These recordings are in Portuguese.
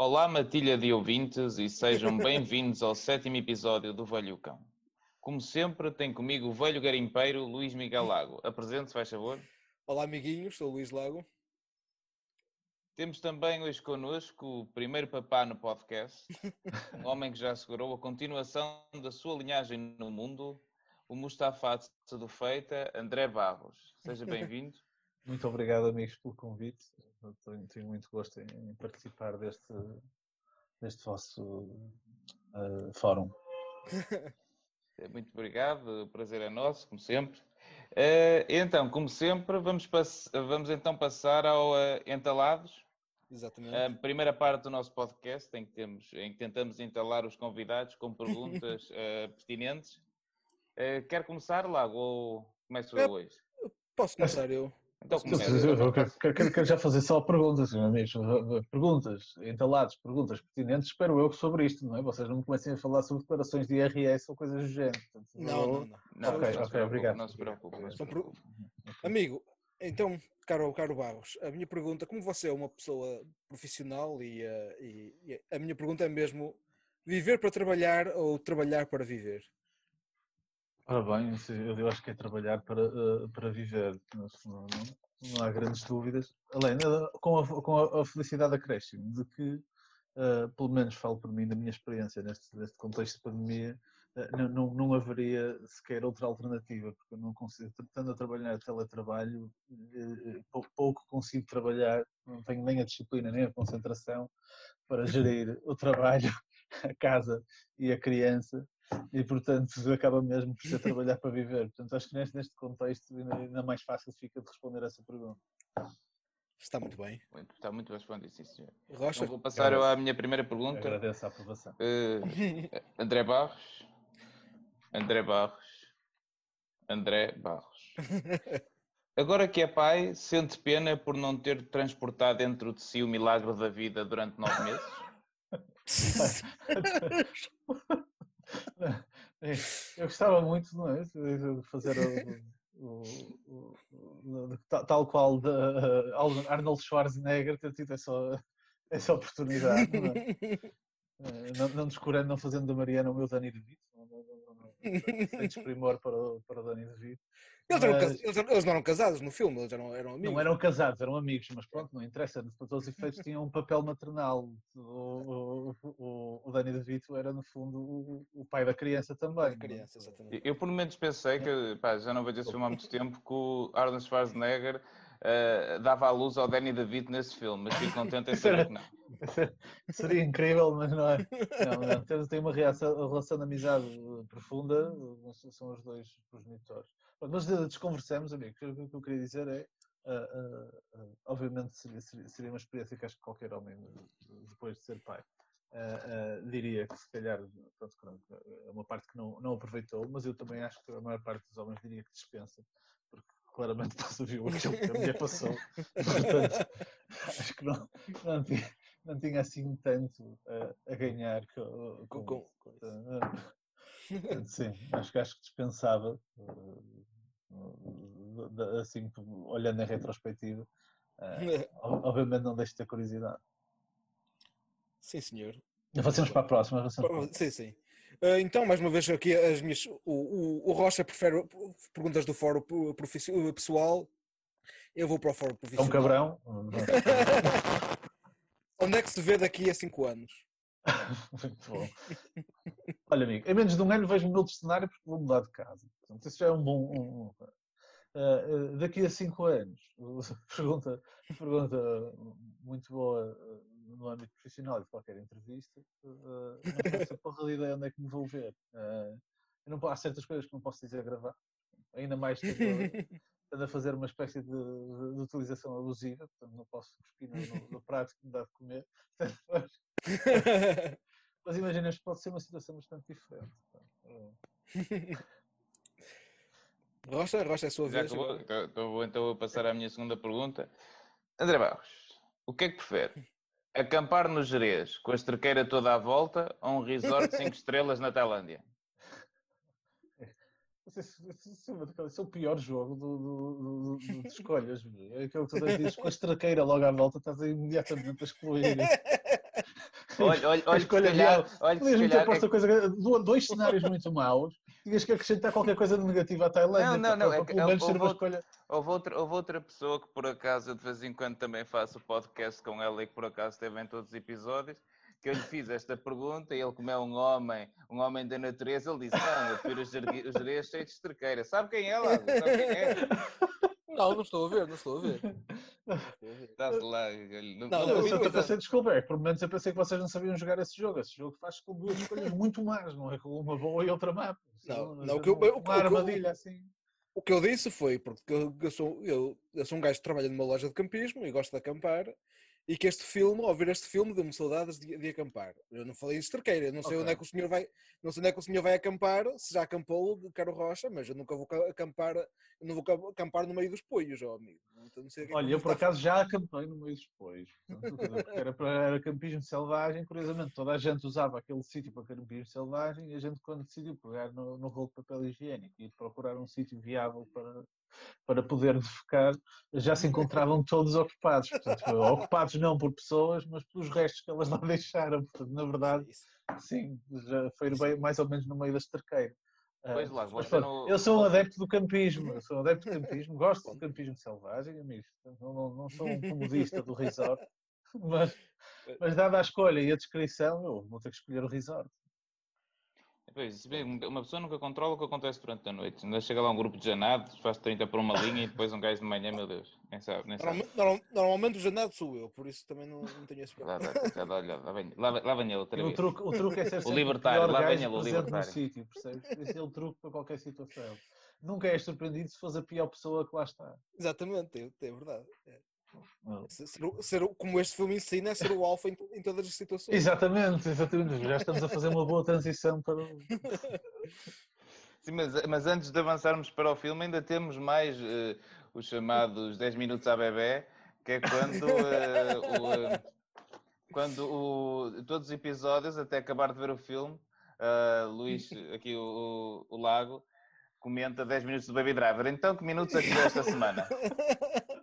Olá, matilha de ouvintes, e sejam bem-vindos ao sétimo episódio do Velho Cão. Como sempre, tem comigo o velho garimpeiro Luís Miguel Lago. Apresente-se, faz favor. Olá, amiguinhos, sou o Luís Lago. Temos também hoje connosco o primeiro papá no podcast, um homem que já assegurou a continuação da sua linhagem no mundo, o Mustafa do Feita, André Barros. Seja bem-vindo. Muito obrigado, amigos, pelo convite. Tenho, tenho muito gosto em participar deste, deste vosso uh, fórum. Muito obrigado, o prazer é nosso, como sempre. Uh, então, como sempre, vamos, vamos então passar ao uh, Entalados. Exatamente. A primeira parte do nosso podcast em que, temos, em que tentamos entalar os convidados com perguntas pertinentes. Uh, quer começar, Lago, ou começo eu hoje? Posso começar eu. Então, eu quero, quero, já fazer só perguntas, amigos. Perguntas, entalados, perguntas pertinentes, espero eu, sobre isto, não é? Vocês não comecem a falar sobre declarações de IRS ou coisas do género. Portanto, não, não, não, não. Ok, não ok, obrigado. Não se preocupe. Não se preocupe. Amigo, então, caro, caro Barros, a minha pergunta, como você é uma pessoa profissional e, uh, e, e a minha pergunta é mesmo, viver para trabalhar ou trabalhar para viver? Ora bem, eu acho que é trabalhar para, eh, para viver, não, não há grandes dúvidas. Além, com a, com a felicidade acréscimo de que, uh, pelo menos falo por mim, da minha experiência neste, neste contexto de pandemia, não, não, não, haveria sequer outra alternativa, porque eu não consigo, estando a trabalhar teletrabalho, pouco consigo trabalhar, não tenho nem a disciplina nem a concentração para gerir o trabalho, a casa e a criança e portanto acaba mesmo por ser trabalhar para viver. Portanto, acho que neste, neste contexto ainda, ainda mais fácil fica de responder essa pergunta. Está muito bem. Está muito bem respondido, sim, senhor. Rocha. Então vou passar eu à minha primeira pergunta. Agradeço a aprovação. Uh, André Barros. André Barros. André Barros. Agora que é pai, sente pena por não ter transportado dentro de si o milagre da vida durante nove meses? Eu gostava muito não é, de fazer o, o, o, tal qual de Arnold Schwarzenegger ter tido essa, essa oportunidade. Não, é? Eh, não, não descurando, não fazendo da Mariana o meu Dani de Vito, não, não, não, sem desprimor para o, para o Dani de Vito. Eles, mas... eram, eles, eles, não eram casados no filme, eles eram, eram amigos. Não eram casados, eram amigos, mas pronto, não interessa, para todos os efeitos tinham um papel maternal. O, o, o, o Dani de Vito era, no fundo, o, o pai da criança também. Da criança, exatamente. Eu, por momentos, pensei que, pá, já não vejo esse filme há muito tempo, que o Arnold Schwarzenegger uh, dava a luz ao Danny DeVito nesse filme, mas fico contente em saber que não. Seria incrível, mas não é. Não, não. Tem uma reação, relação de amizade profunda, são os dois progenitores. Mas desconversamos, amigo. O que eu queria dizer é. Uh, uh, uh, obviamente seria, seria, uma experiência que acho que qualquer homem, depois de ser pai, diria que se calhar pronto, é uma parte que não, não aproveitou, mas eu também acho que a maior parte dos homens diria que dispensa, porque claramente não viu aquilo que a mulher passou. Portanto, acho que não, não, tinha, não tinha assim tanto a, a ganhar com, com, com, com Portanto, sim, acho que acho que dispensava, assim, olhando em retrospectiva. obviamente não deixo de ter curiosidade. Sim, senhor. Avançamos para a próxima. Para... Sim, sim. Uh, então, mais uma vez, aqui as minhas. O, o, o Rocha prefere perguntas do fórum pessoal. Eu vou para o fórum profissional. É um cabrão. Onde é que se vê daqui a 5 anos? Muito bom. Olha, amigo, em menos de um ano vejo-me noutro cenário porque vou mudar de casa. Portanto, isso já é um bom. Um, uh, uh, daqui a 5 anos, pergunta, pergunta muito boa no âmbito profissional de qualquer entrevista, uh, não faço a porra ideia onde é que me vou ver. Uh, eu não, há certas coisas que não posso dizer gravar, ainda mais estando a fazer uma espécie de, de, de, utilização abusiva, portanto não posso cuspir no, no, prato que me dá de comer. mas imagina, pode ser uma situação bastante diferente. Rocha, Rocha, é a sua vez. Acabou, então, vou então passar à minha segunda pergunta. André Barros, o que é que prefere? Acampar no Jerez, com a estrequeira toda à volta, ou um resort 5 estrelas na Tailândia? Esse é o pior jogo do, do, do, do de escolhas. É aquilo que tu dizes com a estrequeira logo à volta, estás imediatamente a excluir. Olha, olha, A olha, escolha calhar, real. olha, posto é- a coisa, do- dois cenários muito maus, tinhas que acrescentar qualquer coisa de negativo à Tailândia. Não, não, não, para é pelo menos houve escolha. Houve outra, houve outra pessoa que por acaso eu de vez em quando também faço podcast com ela e que por acaso esteve em todos os episódios, que eu lhe fiz esta pergunta e ele, como é um homem, um homem da natureza, ele disse: Não, eu prefiro os jerez cheios de esterqueira. Sabe quem é, Lago? Sabe quem é? Não, não estou a ver, não estou a ver. Está-se lá. olha, Não, Não, não, Eu eu- só eu- pensei, desculpa, é que por momentos eu pensei que vocês não sabiam jogar esse jogo. Esse jogo faz com duas escolhas muito más, não é? Com uma boa e outra má. Não, Uma- não, o que eu- uma, o que- o que eu- armadilha assim. O que eu disse foi, porque eu, eu sou, eu, eu sou um gajo que trabalha numa loja de campismo e gosto de acampar, e que este filme, ao ver este filme, deu-me saudades de, de acampar. Eu não falei em esterqueira, não sei onde Ok. é que o senhor vai, não sei onde é que o senhor vai acampar, se já acampou Caro Rocha, mas eu nunca vou ca- acampar, não vou ca- acampar no meio dos poios, ó amigo. Então, é Olha, eu por acaso já acampei no meio depois. Era, para, era campismo selvagem, curiosamente, toda a gente usava aquele sítio para campismo selvagem e a gente, quando decidiu pegar no, no rolo de papel higiênico e procurar um sítio viável para, para poder defecar, já se encontravam todos ocupados. Portanto, ocupados não por pessoas, mas pelos restos que elas lá deixaram. Portanto, na verdade, sim, já foi bem- mais ou menos no meio da esterqueira. Ah, Pois lá, mas pronto, não- Eu sou um adepto do campismo, eu sou um adepto do campismo, gosto de campismo selvagem, amigos. Não, não, não sou um comodista do resort, mas, mas dada a escolha e a descrição, eu vou ter que escolher o resort. Pois, se bem, uma pessoa nunca controla o que acontece durante a noite. Ainda chega lá um grupo de janados, faz 30 por uma linha e depois um gajo de manhã, meu Deus, nem sabe, nem sabe. Normalmente, normal- normalmente o janado sou eu, por isso também não, não tenho esse Lá, problema. lá, lá vem, lá, vem- lá vem ele outra E o vez. truque, o truque é ser sempre libertário, o lá vem ele, o presente no libertário. sítio, percebes? Esse é o truque para qualquer situação. Nunca és surpreendido se fores a pior pessoa que lá está. Exatamente, é, é verdade. É. Ser, ser como este filme ensina, é ser o alfa em, em todas as situações. Exatamente, exatamente. Já estamos a fazer uma boa transição para o... Sim, mas, mas antes de avançarmos para o filme, ainda temos mais eh, os chamados 10 minutos à bebê, que é quando, eh, o, eh, quando o- todos os episódios, até acabar de ver o filme, Luís, aqui o, o- o Lago, comenta 10 minutos do Baby Driver. Então, que minutos é que deu esta semana?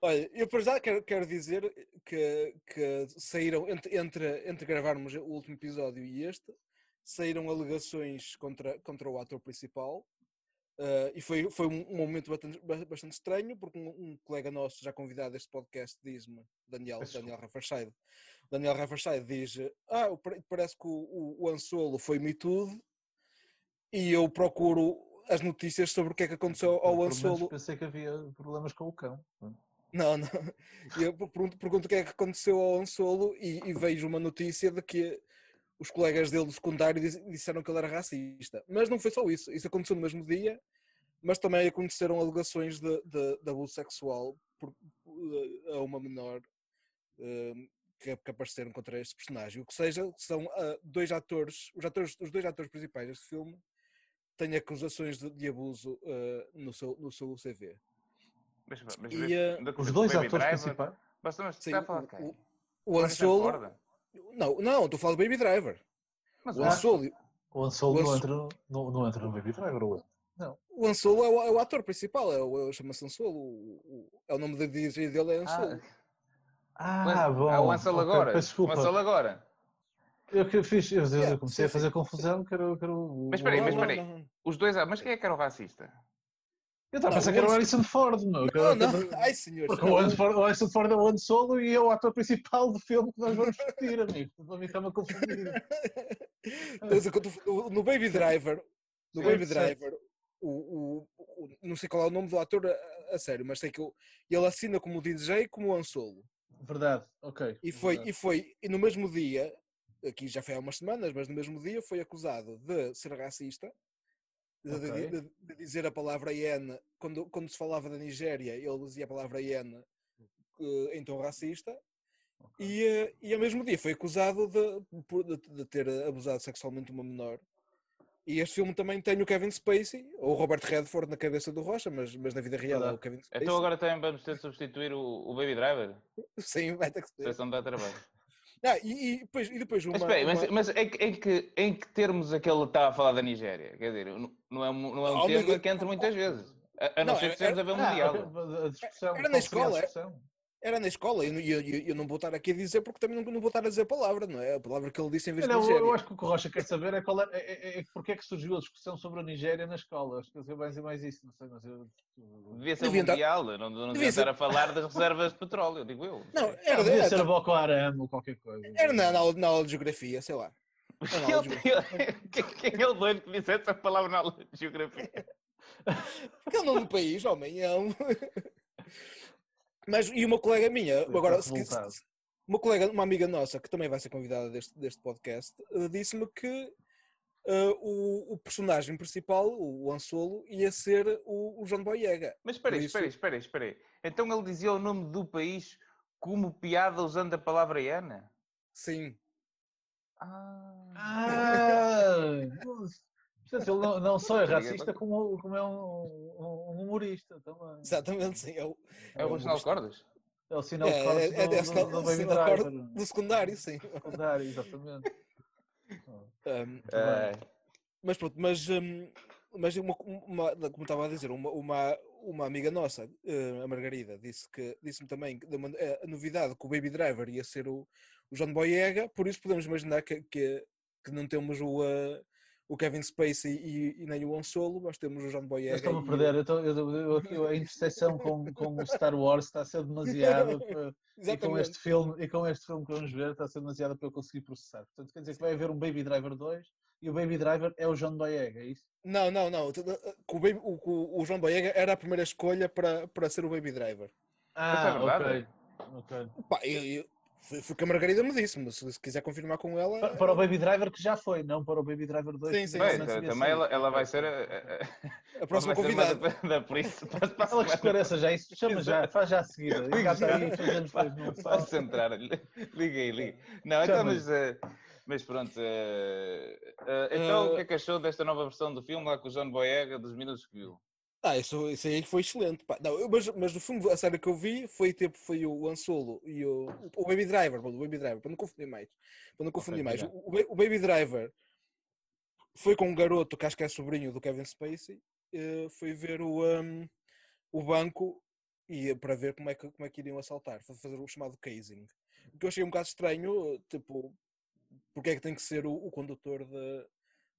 Olha, eu para já quero, quero dizer que, que saíram, entre, entre, entre gravarmos o último episódio e este, saíram alegações contra, contra o ator principal. eh, e foi, foi um, um momento bastante, ba- bastante estranho, porque um, um colega nosso, já convidado a este podcast, diz-me, Daniel, Daniel Raffarside, Daniel Raffarside diz: Ah, pare- parece que o, o, o Ansolo foi Me Tudo, e eu procuro as notícias sobre o que é que aconteceu ao Ansolo. Pensei que havia problemas com o cão. Não, não. E Eu pergunto, pergunto o que é que aconteceu ao Ansolo e, e vejo uma notícia de que os colegas dele do secundário disseram que ele era racista. Mas não foi só isso. Isso aconteceu no mesmo dia, mas também aconteceram alegações de, de, de abuso sexual por, eh, a uma menor eh, que, que apareceram contra este personagem. O que seja, são ah, dois atores, os, atores, os dois atores principais deste filme têm acusações de, de abuso eh, no, seu, no seu CV. Mas, mas, E, da- Os do dois atores principais. Basta, mas Sim, está a falar de o- quem? o- O Ansolo. Não, não, estou a falar do Baby Driver. Mas O o Ansolo, O Ansolo O não entra, no- não, não entra no Baby Driver, ou entra? o Ansolo é o, é o ator principal, é o, é o- chama-se Ansolo. O, o- é o nome da DJ dele é Ansolo. Ah, Ah, bom. o Ansel ok, agora. Peço O. Ansel agora. Eu, que fiz, eu, eu comecei a fazer confusão, que era, que era o. Mas espera aí, o- mas não, espera aí. não, não. Os dois. ah, Mas quem é que era o racista? Eu estava a Não, pensar que era o Harrison Ford, meu. Não, não. Ai, senhor. Porque o Harrison Ford- o Harrison Ford é o Han Solo e é o ator principal do filme que nós vamos discutir, amigo. Para mim está-me a confundir. No- No Baby Driver, no Baby. Driver, o, o- o- não sei qual é o nome do ator a, a sério, mas sei que o- ele assina como DJ como Ansolo. Verdade, ok. E foi, verdade. e foi, e no mesmo dia, aqui já foi há umas semanas, mas no mesmo dia foi acusado de ser racista, de, de- Ok. de- de dizer a palavra iene, quando, quando se falava da Nigéria, ele dizia a palavra iene em tom racista, Ok. e, eh, e ao mesmo dia foi acusado de, de, de ter abusado sexualmente uma menor. E este filme também tem o Kevin Spacey, ou o Robert Redford na cabeça do Rocha, mas, mas na vida real é o. Kevin Spacey. Então agora também vamos ter de substituir o, o Baby Driver? Sim, vai ter que ser. Sessão dá trabalho. Ah, e, e depois, e depois uma, Mas mas, uma- mas em, que- em que, em que termos aquele estava a falar da Nigéria? Quer dizer, não não é, um- não é um Oh, tema amigo, que entra muitas vezes. A, a não, Não, ser é- que estejamos a ver o Ah, Mundial. ok, a discussão, Era na escola, é? discussão? Era na escola, e eu, eu, eu, eu não vou estar aqui a dizer porque também não, não vou estar a dizer a palavra, não é? A palavra que ele disse em vez de Não, eu, Nigéria. eu acho que o que o Rocha quer saber é, qual é, é, é, é porque é que surgiu a discussão sobre a Nigéria na escola. Acho que ele vai dizer mais isso, não sei, mas eu. Devia ser Devia estar- mundial, não, não Devia devia ser- estar a falar das reservas de petróleo, digo eu. Não, Era, devia era, ser a Boko Haram ou qualquer coisa. era na, na aula, na aula de geografia, sei lá. Quem é o doido que disse essa palavra na aula de geografia? Porque ele não é no país, homem. É um... Mas, e uma colega minha, agora, se, se- uma colega, uma amiga nossa, que também vai ser convidada deste, deste podcast, eh, disse-me que eh, o, o personagem principal, o Ansolo, ia ser o, o João Boyega. Mas espera aí, espera aí, espera aí, espera aí. Então ele dizia o nome do país como piada usando a palavra Iana? Sim. Ah. Ah! Portanto, ele não, não só é Obrigado. racista, como, como é um, um- um humorista também. Exatamente, sim. É o, É o Reginaldo Cordas? É o sinal É, de corte é- é do, desse do, sinal- do Baby sinal de Driver. do secundário, sim. Secundário, exatamente. Um, É. Mas pronto, mas, mas uma, uma- como estava a dizer, uma, uma, uma amiga nossa, a Margarida, disse que disse-me também que deu uma- a novidade que o Baby Driver ia ser o, o John Boyega, por isso podemos imaginar que, que, que não temos o, eh, o Kevin Spacey e, e nem o Han Solo, mas temos o John Eu Boyega. estou-me a e perder, eu estou- eu- eu- eu- a interseção com, com o Star Wars está a ser demasiada para- e, com Exatamente. este filme, e com este filme que vamos ver está a ser demasiada para eu conseguir processar. Portanto, quer dizer que vai haver um Baby Driver 2 e o Baby Driver é o John Boyega, é isso? Não, não, não. O, Baby- o, o, o John Boyega era a primeira escolha para, para ser o Baby Driver. Ah, é ok. ok. Pá, eu, eu, foi, foi o que a Margarida me disse, mas se, se quiser confirmar com ela. Pa- Para o Baby Driver que já foi, não para o Baby Driver 2. Sim, que sim, sim. também ela, sair. ela vai ser a, a, a próxima convidada. Da, da polícia. Para, para Ela que esclareça já isso, chama já, faz já a num Posso entrar? Liga aí, liga. Não, então, mas, eh, mas pronto. eh, eh, então, o que é que achou desta nova versão do filme lá com o John Boyega, dos minutos que viu? Ah, isso, isso aí foi excelente. pá. Não, eu- mas, mas o filme, a série que eu vi foi tipo foi o Han Solo e o, o Baby Driver, o Baby Driver, para não confundir mais. Para não confundir mais. obrigado. O, o Baby Driver foi com um garoto que acho que é sobrinho do Kevin Spacey, eh, foi ver o, um, o banco e para ver como é, que, como é que iriam assaltar, foi fazer o chamado casing. O que eu achei um bocado estranho, tipo, porque é que tem que ser o, o condutor de,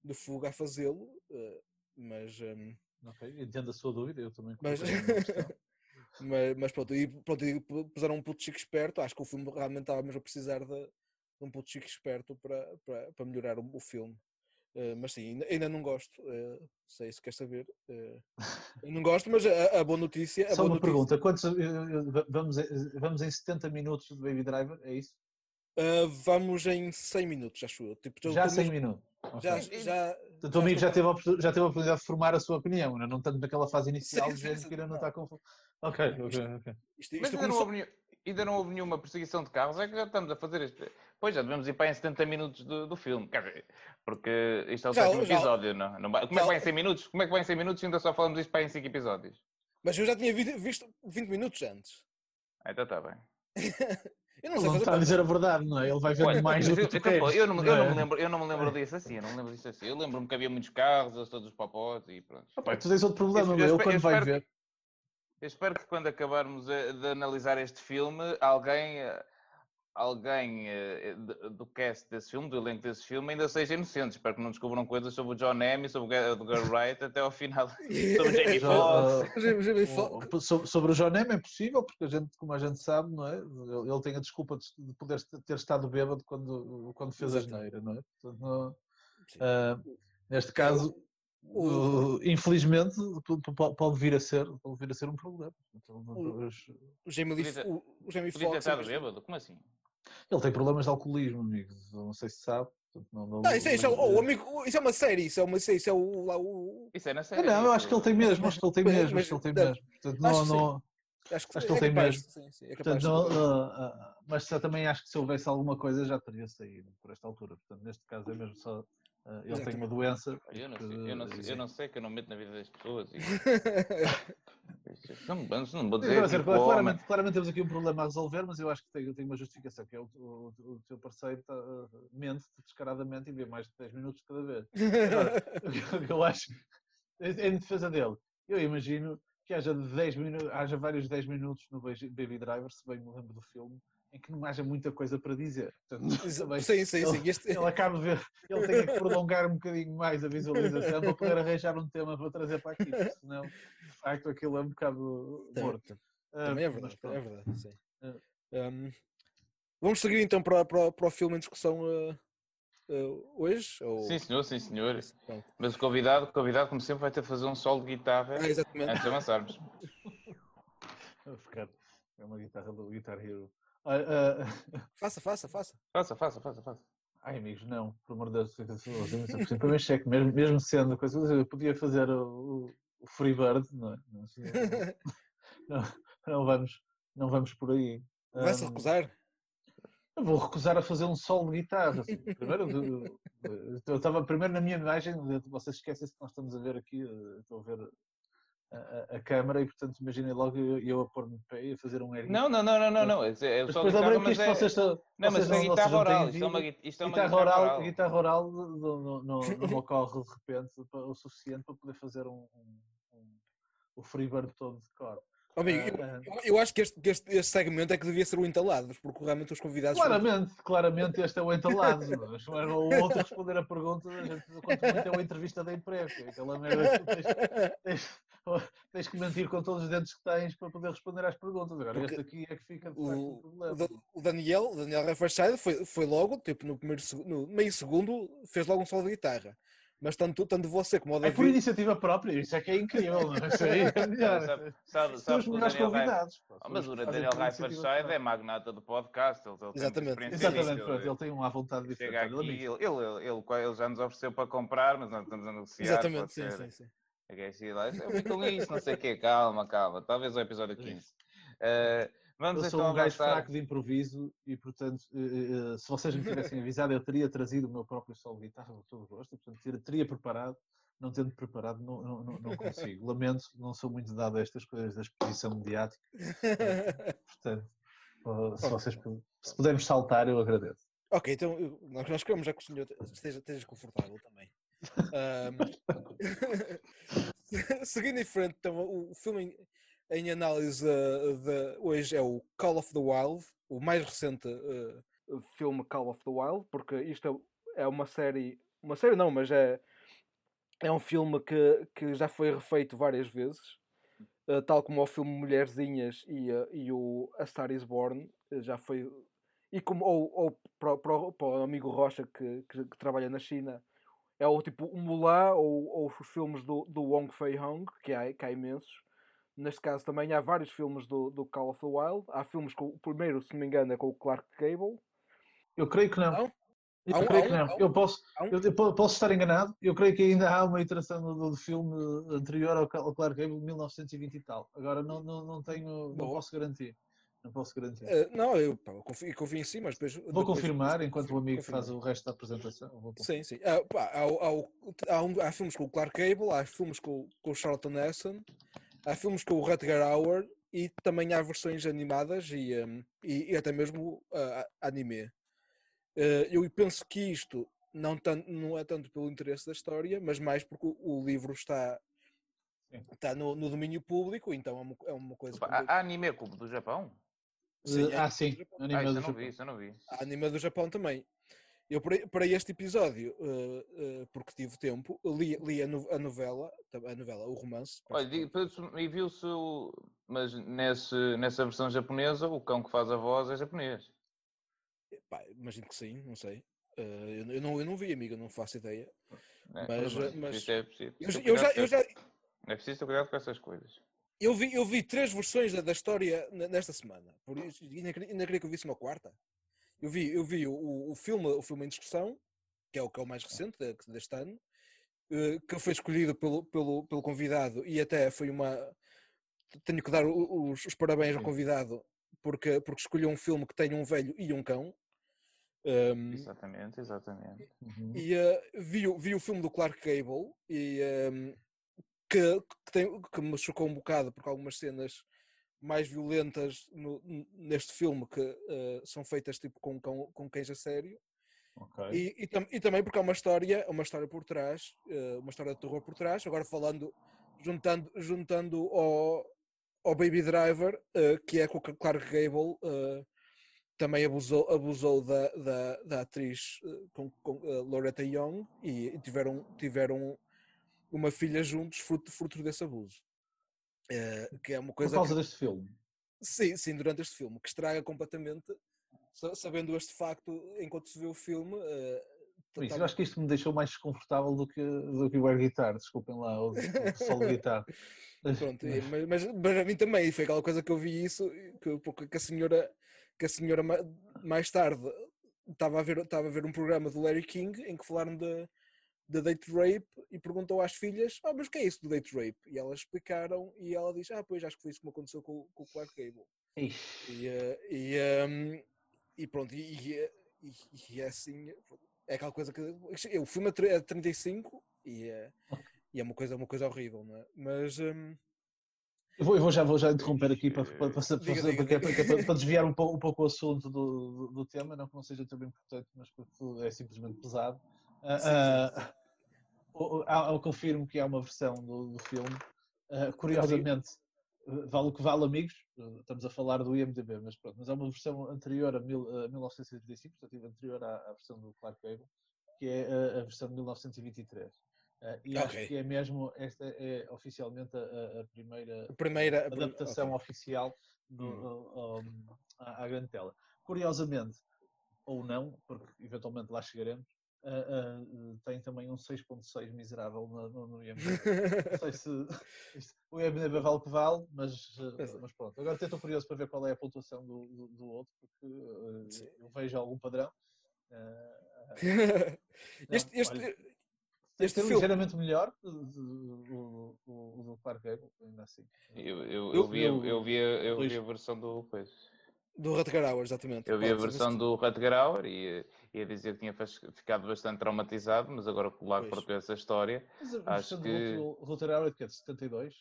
de fuga a fazê-lo, eh, mas. um, Ok, entendo a sua dúvida, eu também Mas-. Mas, mas pronto, e, pronto, e pu- puseram um puto chico esperto. Acho que o filme realmente estava mesmo a precisar de, de um puto chico esperto para, para, para melhorar o, o filme. Eh, mas sim, ainda, ainda não gosto. eh, sei se quer saber. eu não gosto, mas a, a boa notícia. A Só boa uma notícia- pergunta, quantos, vamos, em- vamos em 70 minutos de Baby Driver, é isso? vamos em 100 minutos, acho eu. Tipo, Já tô 100 mesmo- minutos. Já, já, O teu amigo já teve, já teve a oportunidade de formar a sua opinião, não, não tanto naquela fase inicial Sim, de sim, gente sim, que ainda não não. está confuso. Ok, ok, ok. Isto, Mas isto ainda não, começou- houve, nenhum- ainda não houve nenhuma perseguição de carros, é que já estamos a fazer este. Pois já devemos ir para em 70 minutos do, do filme, quer dizer, porque isto é o sétimo episódio, não, não Como é que vai em 100 minutos? Como é que vai em 100 minutos e ainda só falamos isto para em 5 episódios? Mas eu já tinha vi- visto 20 minutos antes. Então está bem. Eu não Ele sei não fazer está a dizer a verdade, não é? Ele vai vendo mais do que eu, então, eu não, eu, não é? me lembro, eu não me lembro disso assim, eu não me lembro disso assim. Eu lembro-me que havia muitos carros, eles todos os popós e pronto. Opa, tu tens outro problema, Eu- eu Eu quando vai ver. Eu espero que quando acabarmos eh, de analisar este filme, alguém, eh, alguém eh, de- do cast desse filme, do elenco desse filme, ainda seja inocente. Espero que não descubram coisas sobre o John M e sobre o Ga- Edgar Wright até ao final. Sobre o Jamie Foxx. sobre, sobre o John M é possível, porque a gente, como a gente sabe, não é? Ele, tem a desculpa de, de poder ter estado bêbado quando, quando fez a geneira, não é? Portanto, não- ah, neste caso, O- uh, infelizmente, pode vir a ser, pode vir a ser um problema. Então, O- os- O Jamie, Lee- Podia Foxx. estado bêbado? Como assim? Ele tem problemas de alcoolismo, amigo. Não sei se sabe. Não, não, Não, isso, é- isso, é, oh, amigo, isso é uma série, isso é, uma, isso é o, o. Isso é na Ah, série. não, eu acho que ele tem mesmo, acho que ele tem mesmo, mas acho que ele tem mesmo. Portanto, acho não, não, Acho que, Acho que ele é tem capaz, mesmo. Sim, sim, é portanto, não, não, ah, mas eu também acho que se houvesse alguma coisa já teria saído por esta altura. Portanto, neste caso é mesmo só. Ah, ele tem uma doença. Eu não, sei, eu, não sei, eu não sei que eu não meto na vida das pessoas. E... não, não vou dizer. quer dizer, tipo, homem. claramente, claramente temos aqui um problema a resolver, mas eu acho que tem, tem uma justificação, que é o, o, o teu parceiro tá, ah, mente descaradamente e vê mais de 10 minutos cada vez. Que eu acho, em em defesa dele, eu imagino que haja, 10 minu haja vários 10 minutos no Baby Driver, se bem me lembro do filme, em que não haja muita coisa para dizer. Portanto, também, Sim, sim, sim. ele, Este... ele acaba de ver, ele tem que prolongar um bocadinho mais a visualização para poder arranjar um tema para trazer para aqui, senão, de facto, aquilo é um bocado morto. Também é Ah, verdade, mas é verdade, sim. É. Um, vamos seguir então para, para, para o filme em discussão uh, uh, hoje? Ou... Sim, senhor, sim, senhor. Pronto. Mas o convidado, o convidado, como sempre, vai ter de fazer um solo de guitarra Ah, antes de avançarmos. É uma guitarra do Guitar Hero. Ah, ah, Faça, faça, faça. Faça, faça, faça, faça. Ai, amigos, não, por amor de Deus, para mim cheque, mesmo, mesmo sendo coisa, eu podia fazer o, o- Freebird, não é? Eh, não, não vamos, não vamos por aí. Vai-se Ahm, recusar? eu vou recusar a fazer um solo de guitarra. assim. Primeiro, eu- eu eu estava primeiro na minha imagem, vocês esquecem-se que nós estamos a ver aqui, eh, estou a ver a, a- câmara e, portanto, imaginem logo eu, eu a pôr-me de pé e a fazer um air Não, não, não, não, não, não. É, é Mas só depois guitarra, lembrei que isto é... vocês estão. Não, mas vocês é não- guitarra oral. Isto é uma, gui- isto é uma guitarra guitarra oral, guitarra oral não, não, não, não me ocorre de repente o suficiente para poder fazer um, um, um- o freebird todo de cor. Amigo, eu, Ah, eu- eu acho que este, que este, este segmento é que devia ser o entalados, porque realmente os convidados. foram- claramente, claramente este é o entalado. mas o outro a responder a pergunta, a gente, quanto muito é uma entrevista de emprego. é Aquela merda que tens, tens que mentir com todos os dentes que tens para poder responder às perguntas. Agora, Porque este aqui é que fica de facto O, problema. o Da- o Daniel, o Daniel Riverside foi, foi logo, tipo, no, primeiro, no meio segundo, fez logo um solo de guitarra. Mas tanto, tanto você como o É por David. iniciativa própria, isso é que é incrível. Não é? Isso aí é melhor. Sabe, sabe, sabe os melhores Rai- convidados. Ah, mas o Daniel própria. é magnata do podcast. Ele, ele Exatamente. Exatamente, pronto, ele tem uma vontade diferente. Chega aqui, ele, ele, ele, ele já nos ofereceu para comprar, mas nós estamos a negociar. Exatamente, sim, sim, sim. É que é assim, lá, Eu vi com isso, não sei o quê, calma, calma. Talvez o episódio 15. Eh, vamos Eu sou então um gajo avançar. fraco de improviso e, portanto, eh, eh, se vocês me tivessem avisado, eu teria trazido o meu próprio solo de guitarra com todo gosto, portanto, teria, teria preparado. Não tendo preparado, não, não, não- não consigo. Lamento, não sou muito dado a estas coisas da exposição mediática. Portanto, se vocês se pudermos saltar, eu agradeço. ok, então nós queremos já que o senhor esteja, esteja confortável também. Ahm, seguindo em frente, então, o, filme em, em análise uh, de hoje é o Call of the Wild, o mais recente uh, filme Call of the Wild, porque isto é, é uma série, uma série não, mas é, é um filme que, que já foi refeito várias vezes, uh, tal como o filme Mulherzinhas e, uh, e o A Star is Born, já foi. E como, ou, ou para, para o amigo Rocha que, que, que trabalha na China, é o tipo o Mulan ou, ou os filmes do, do Wong Fei Hong, que há, que há imensos. Neste caso também há vários filmes do, do Call of the Wild. Há filmes com o primeiro, se não me engano, é com o Clark Gable. Eu creio que não. Não? Eu Há um- creio há que um- não. um- Eu posso, um- eu, eu po- posso estar enganado. Eu creio que ainda há uma iteração do, do filme anterior ao, ao Clark Gable de 1920 e tal. Agora não, não, não tenho, não posso garantir. Não posso garantir. Eh, não, eu, pá, eu confio, eu confio em si, mas depois. Vou depois- confirmar enquanto o amigo faz o resto da apresentação. Sim, sim. Ah, pá, há, há, há, um- há filmes com o Clark Gable, há filmes com, com o Charlton Heston, há filmes com o Rutger Hauer e também há versões animadas e, hum, e, e até mesmo ah, anime. Eh, eu penso que isto não, tan- não é tanto pelo interesse da história, mas mais porque o, o livro está, Sim. está no, no domínio público, então é uma, é uma coisa. Opa, Há, anime clube do Japão? Sim, Eh, é ah, anime sim. Ah, Anime isso do eu não Japão. vi, isso eu não vi. a anime do Japão também. Eu, para, este episódio, eh, eh, porque tive tempo, li, li a, no- a novela, a novela, o romance. Olha, e viu-se, o- mas nesse, nessa versão japonesa, o cão que faz a voz é japonês. Pá, imagino que sim, não sei. Eu, eu não, eu não vi, amiga, não faço ideia. né? Mas, mas- isso é preciso Eu, eu já, eu, já, É preciso ter cuidado com essas coisas. Eu, vi, eu vi três versões da, da história ne- nesta semana. Por isso, ainda, queria- ainda queria que eu visse uma quarta. Eu vi, eu vi o, o, filme, o filme em discussão, que é o, que é o mais recente de- deste ano, eh, que foi escolhido pelo, pelo, pelo convidado e até foi uma. Tenho que dar os, os parabéns ao convidado porque, porque escolheu um filme que tem um velho e um cão. Um, Exatamente, exatamente. Uhum. e eh, vi, o- vi o filme do Clark Gable e ehm, que, que, tem- que me chocou um bocado porque algumas cenas mais violentas no- neste filme que eh, são feitas tipo com, com cães a sério Ok. e, e, tam- e também porque há uma história uma história por trás eh, uma história de terror por trás agora falando juntando, juntando ao, ao Baby Driver, uh, que é com o Clark Gable, uh, também abusou, abusou da, da, da atriz uh, com, com Loretta Young e, e, tiveram, tiveram uma filha juntos fruto, fruto desse abuso. que é uma coisa Por causa que, deste filme? Sim, sim, durante este filme, que estraga completamente, sabendo este facto enquanto se vê o filme. Isso, eu acho que isto me deixou mais desconfortável do que, do que o air guitar, desculpem lá, o, o solo de guitarra. Pronto, mas, mas, mas a mim também foi aquela coisa que eu vi isso, que, que a senhora, que a senhora mais tarde estava a ver, estava a ver um programa do Larry King em que falaram de, de date rape e perguntou às filhas, ah, mas o que é isso do date rape? E elas explicaram e ela disse, ah, pois acho que foi isso que me aconteceu com, com o Clark Gable. E, eh, e, um, e pronto, e, e, e, é assim, é aquela coisa que. O filme é 35 e é, e é uma, coisa, uma coisa horrível, não é? Mas. Um... Eu vou, eu vou, já, vou já interromper aqui para, para, para, diga, diga, diga. para, para desviar um pouco, um pouco o assunto do, do, do, tema, não que não seja também importante, mas porque é simplesmente pesado. Uh, uh, eu confirmo que há uma versão do, do filme, uh, curiosamente, vale o que vale, amigos, estamos a falar do IMDB, mas pronto, mas é uma versão anterior a, mil, a 1935, portanto, anterior à, à, versão do Clark Gable, que é a, a versão de 1923. Uh, e okay. acho que é mesmo, esta é oficialmente a, a primeira, a primeira adaptação okay. oficial do, hum. um, à, à grande tela. Curiosamente, ou não, porque eventualmente lá chegaremos, uh, uh, tem também um 6.6 miserável no, no, no IMDb. não sei se isto, o IMDb vale que vale, mas, mas pronto. Agora estou curioso para ver qual é a pontuação do, do, do outro, porque eu vejo algum padrão. este, este, olha, este é filme... ligeiramente melhor o, o, do Clark Gable, ainda assim. Eu, eu, eu, vi, eu, eu, vi, eu vi a versão do Pois. Do Rutger Hauer, exatamente. Eu vi a versão do Rutger Hauer e ia dizer que tinha ficado bastante traumatizado, mas agora que o Lago partiu essa história, mas a acho que... do Rutger Hauer é de 72?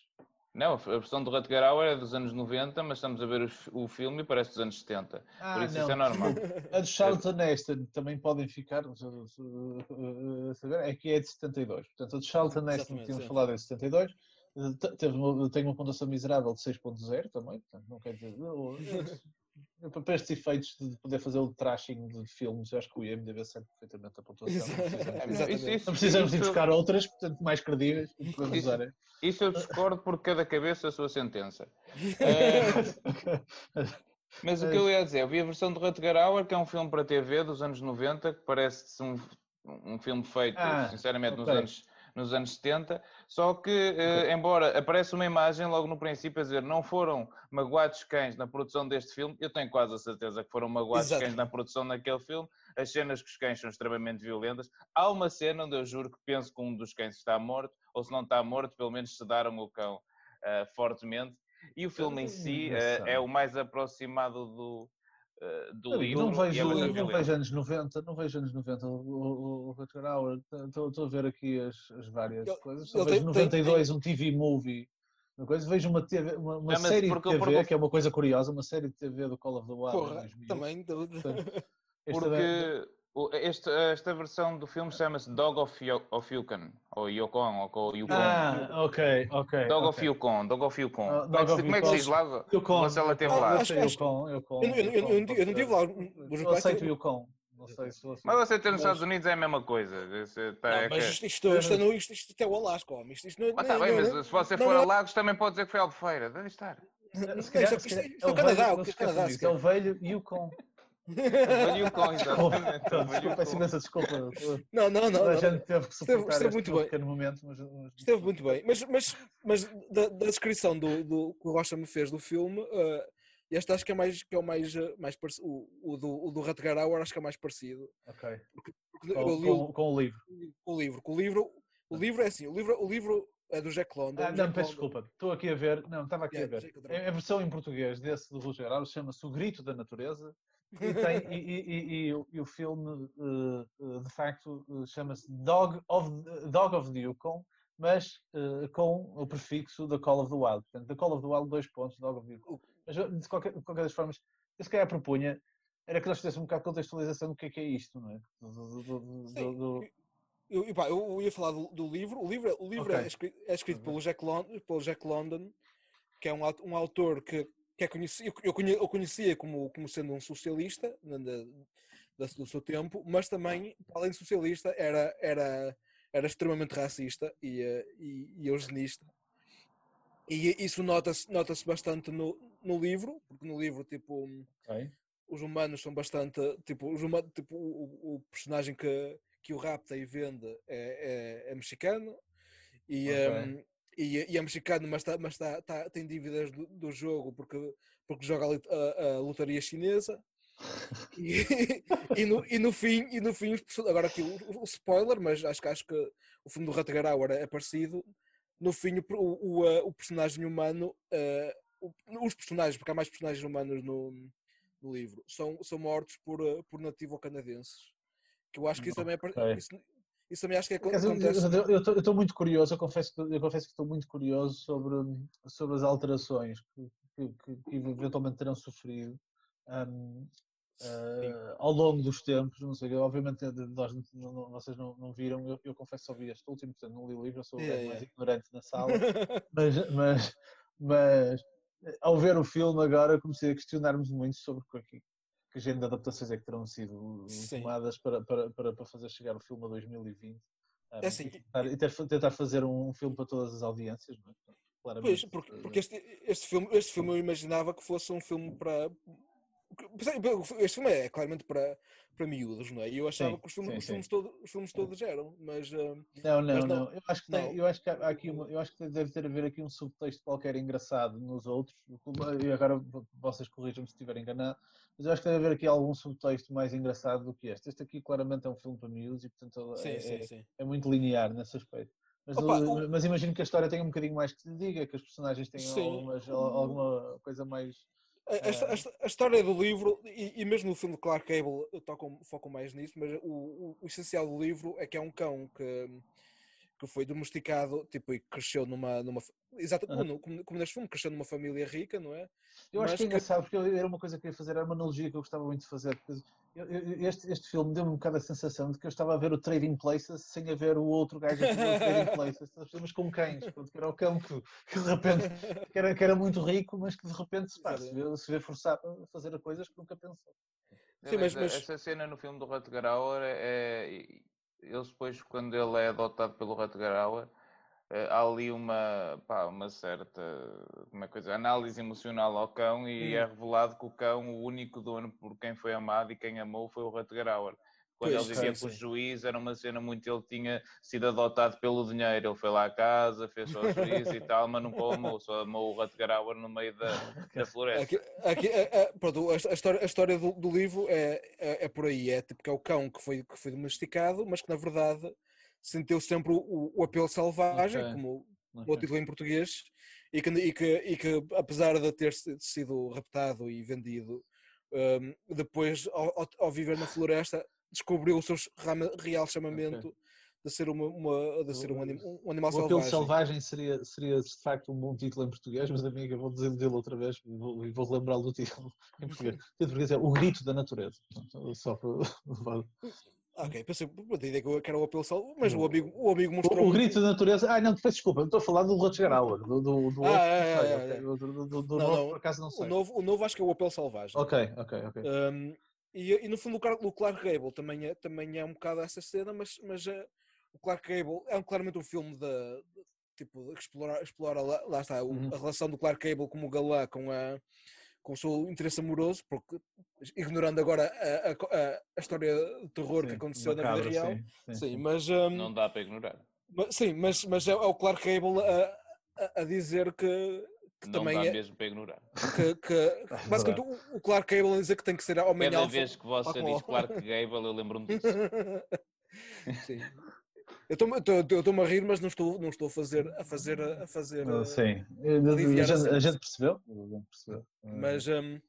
Não, a versão do Rutger Hauer é dos anos 90, mas estamos a ver o, filme e parece dos anos 70. Ah, Por isso não. isso é normal. A de Charlton Heston também podem ficar, é que é de 72. Portanto, a de Charlton Heston, tínhamos sim. falado, é de 72. Teve uma, tem uma pontuação miserável de 6.0 também, portanto, não quer dizer... para estes efeitos de poder fazer o trashing de filmes, acho que o IMDB sabe perfeitamente a pontuação. Não precisamos, isso, não precisamos isso, de buscar outras, portanto, mais credíveis. Isso, isso eu discordo porque cada cabeça a sua sentença. é, mas o que eu ia dizer, eu vi a versão de Rutger Hauer, que é um filme para TV dos anos 90, que parece um, um filme feito, ah, sinceramente, okay. nos anos nos anos 70, só que, eh, embora apareça uma imagem logo no princípio a dizer não foram magoados cães na produção deste filme, eu tenho quase a certeza que foram magoados Exato. cães na produção daquele filme, as cenas que os cães são extremamente violentas. Há uma cena onde eu juro que penso que um dos cães está morto, ou se não está morto, pelo menos sedaram o cão uh, fortemente. E o filme em si uh, é o mais aproximado do, uh, do não, livro. Não vejo, é não vejo anos 90, não vejo anos 90 o, Rutger Hauer. Estou a ver aqui as, as várias eu, coisas. Só vejo 92 tem, um TV movie. Uma coisa, vejo uma, TV, uma, uma é, série de TV, porque... que é uma coisa curiosa, uma série de TV do Call of the Wild. Porra, também. Portanto, porque este, esta versão do filme chama-se Dog of, of Yukon, ou Yukon, ou Yukon. Ah, ok, ok. Dog okay. of Yukon, Dog of Yukon. Uh, como, é que, como é que se diz lá? Yukon. Você ela teve lá. Acho, Yukon, Yukon. Eu, eu, eu, eu não tive lá. Eu aceito Yukon. Não sei se Mas você ter nos Estados Unidos é a mesma coisa. Tá, não, é mas isto, isto, isto, é isto, isto é o Alasca, homem. Isto, isto não, ah, tá bem, mas se você for a Lagos também pode dizer que foi Albufeira. Deve estar. Se calhar, isto, isto, isto é o Canadá. O Canadá. É o velho Yukon. Com, exatamente. Peço imensa desculpa. Não, não, não. A gente teve que suportar esteve, muito bem. pequeno momento. Mas, mas... Esteve muito bem. Mas, mas, mas da, da descrição do, do, que o Rocha me fez do filme, uh, este acho que é, mais, que é o mais, uh, mais parecido. O, o, do, o do Rutger Hauer acho que é mais parecido. Ok. Porque, porque com, com, com, o livro. Com o livro. Com o livro, o livro é assim, o livro, o livro é do Jack London. Ah, não, peço desculpa. Estou aqui a ver. Não, estava aqui yeah, a ver. A versão em português desse do Roger Hauer chama-se O Grito da Natureza e, tem, e, e, e, o filme, uh, de facto, uh, chama-se Dog of, Dog of the Yukon, mas com o prefixo The Call of the Wild. Portanto, The Call of the Wild, dois pontos, Dog of the Yukon. Mas, de qualquer, de qualquer das formas, eu se calhar propunha era que nós fizéssemos um bocado de contextualização do que é que é isto, não é? Do, do, do, Eu, eu, pá, eu ia falar do, livro. O livro, o livro Ok. é escrito, é escrito Ok. pelo, Jack London, pelo Jack London, que é um, um autor que, que é conhecido, eu, eu conhecia como, como sendo um socialista da- do seu tempo, mas também, além de socialista, era, era, era extremamente racista e, eh, e, e eugenista. E isso nota-se nota bastante no, no livro, porque no livro, tipo, Ok. os humanos são bastante. Tipo, os huma- tipo o, o- personagem que, que o rapta e vende é, é, é mexicano e, Ok. um, e, e é mexicano, mas, tá, mas tá, tá- tem dívidas do, do jogo porque, porque joga a, a- lotaria chinesa. E, e, no, e no fim, e no fim agora aqui o, o spoiler, mas acho que acho que o filme do Rutger Hauer é parecido. No fim, o, o, o, personagem humano, o- os personagens, porque há mais personagens humanos no, no livro, são, são mortos por, por nativo-canadenses. Que eu acho que isso também é. Isso, isso também acho que é, acontece. Eu estou muito curioso, eu confesso, que, eu confesso que estou muito curioso sobre, sobre as alterações que, que, que- eventualmente terão sofrido hum, eh, ao longo dos tempos. Não sei, obviamente eh, nós, não- vocês não, não viram, eu, eu confesso que só vi este último, portanto não li o livro, eu sou o Yeah, gajo mais yeah. ignorante na sala, mas, mas, mas eh, ao ver o filme agora comecei a questionar-me muito sobre o que, género de adaptações é que terão sido Sim. tomadas para, para, para, para fazer chegar o filme a 2020. um, É assim, e tentar, e ter- tentar fazer um filme para todas as audiências, não é? Pois, Claramente. porque, eh, porque este, este, filme, este filme eu imaginava que fosse um filme para. Este filme é claramente para, para miúdos, não é? E eu achava Sim, que os filmes, sim, os sim. filmes, todos, os filmes todos eram, mas. ah, Não, não, Mas não, não- Eu acho que tem, não. eu acho que há aqui uma, eu acho que deve ter a ver aqui um subtexto qualquer engraçado nos outros. E agora vocês corrijam-me se estiver enganado, mas eu acho que deve haver aqui algum subtexto mais engraçado do que este. Este aqui claramente é um filme para miúdos e portanto é, é- é muito linear nesse aspecto. Mas, Opa, o- mas imagino que a história tenha um bocadinho mais que se lhe diga, que os personagens tenham algumas, al- alguma coisa mais. A, a histó- a histó- a história do livro, e, e mesmo no filme de Clark Gable tocam, focam mais nisso, mas o, o- o essencial do livro é que é um cão que, que foi domesticado tipo, e cresceu numa. numa exato, Aham. como, como, neste filme, cresceu numa família rica, não é? Eu acho Mas que é que- engraçado, porque eu- era uma coisa que eu ia fazer, era uma analogia que eu gostava muito de fazer. porque eu- eu- este, este filme deu-me um bocado a sensação de que eu estava a ver o Trading Places sem haver o outro gajo a fazer o Trading Places, perceber? mas com cães, pronto, que era o cão que, que de repente que era, que era muito rico, mas que de repente pá, se, vê, se vê forçado a fazer coisas que nunca pensou. Sim, mas- Essa- mas- Essa cena no filme do Rutger Hauer é. Eles depois, quando ele é adotado pelo Hauer, eh, há ali uma, pá, uma certa eu dizer, análise emocional ao cão e Hum. é revelado que o cão, o único dono por quem foi amado e quem amou foi o Rutger Hauer. Quando Pois, ele vivia sim, com o juiz, era uma cena muito. Ele tinha sido adotado pelo dinheiro. Ele foi lá à casa, fez só o juiz e tal, mas nunca o amou. Só amou o Rutger Hauer no meio da, da floresta. Aqui, aqui, a, a- pronto, a, história, a história do, do livro é, é, é por aí, é tipo que é o cão que foi, que foi domesticado, mas que na verdade sentiu sempre o, o apelo selvagem, Ok. como o título em português, e que, e que, e que apesar de ter si- sido raptado e vendido, hum, depois ao- ao viver na floresta descobriu o seu real chamamento de ser, uma, uma- de ser um, anim- um animal O apelo selvagem. selvagem seria, seria de facto um bom título em português, mas amiga, vou dizê-lo outra vez e vou, vou lembrá-lo do título em português. O português é O Grito da Natureza. Só para. Ok, pensei, ideia que era o apelo selvagem, mas o amigo, o amigo mostrou O, o grito da natureza. Ah, não, peço desculpa, estou a falar do Rutger do, do, do Ah, outro, é, é, é. do, do, do, Não, novo, não, por acaso não O sei. novo, o novo acho que é o apelo selvagem. Ok, ok, ok. Um, e, e no fundo o Clark, o Clark Gable também é, também é um bocado essa cena, mas, mas eh, o Clark Gable é um- claramente um filme de, de- tipo, de explorar, explora lá, lá está, Uhum. a relação do Clark Gable como galã com, a, com o seu interesse amoroso, porque ignorando agora a, a- a- história de terror que Sim, aconteceu na vida real, sim, sim, sim, sim. mas, um, Não dá para ignorar. mas- sim, mas, mas é, é o Clark Gable a, a- a dizer que, que Não também dá é, mesmo para ignorar. que, que- basicamente o, o Clark Gable a dizer que tem que ser homem Cada alfa. vez que você diz Clark Gable, eu lembro-me disso. Sim. Eu estou-me a rir, mas não estou, não estou a fazer a fazer a fazer. Ah, eh, Sim, a aliviar a gente, a gente percebeu? A gente percebeu. Mas, hum,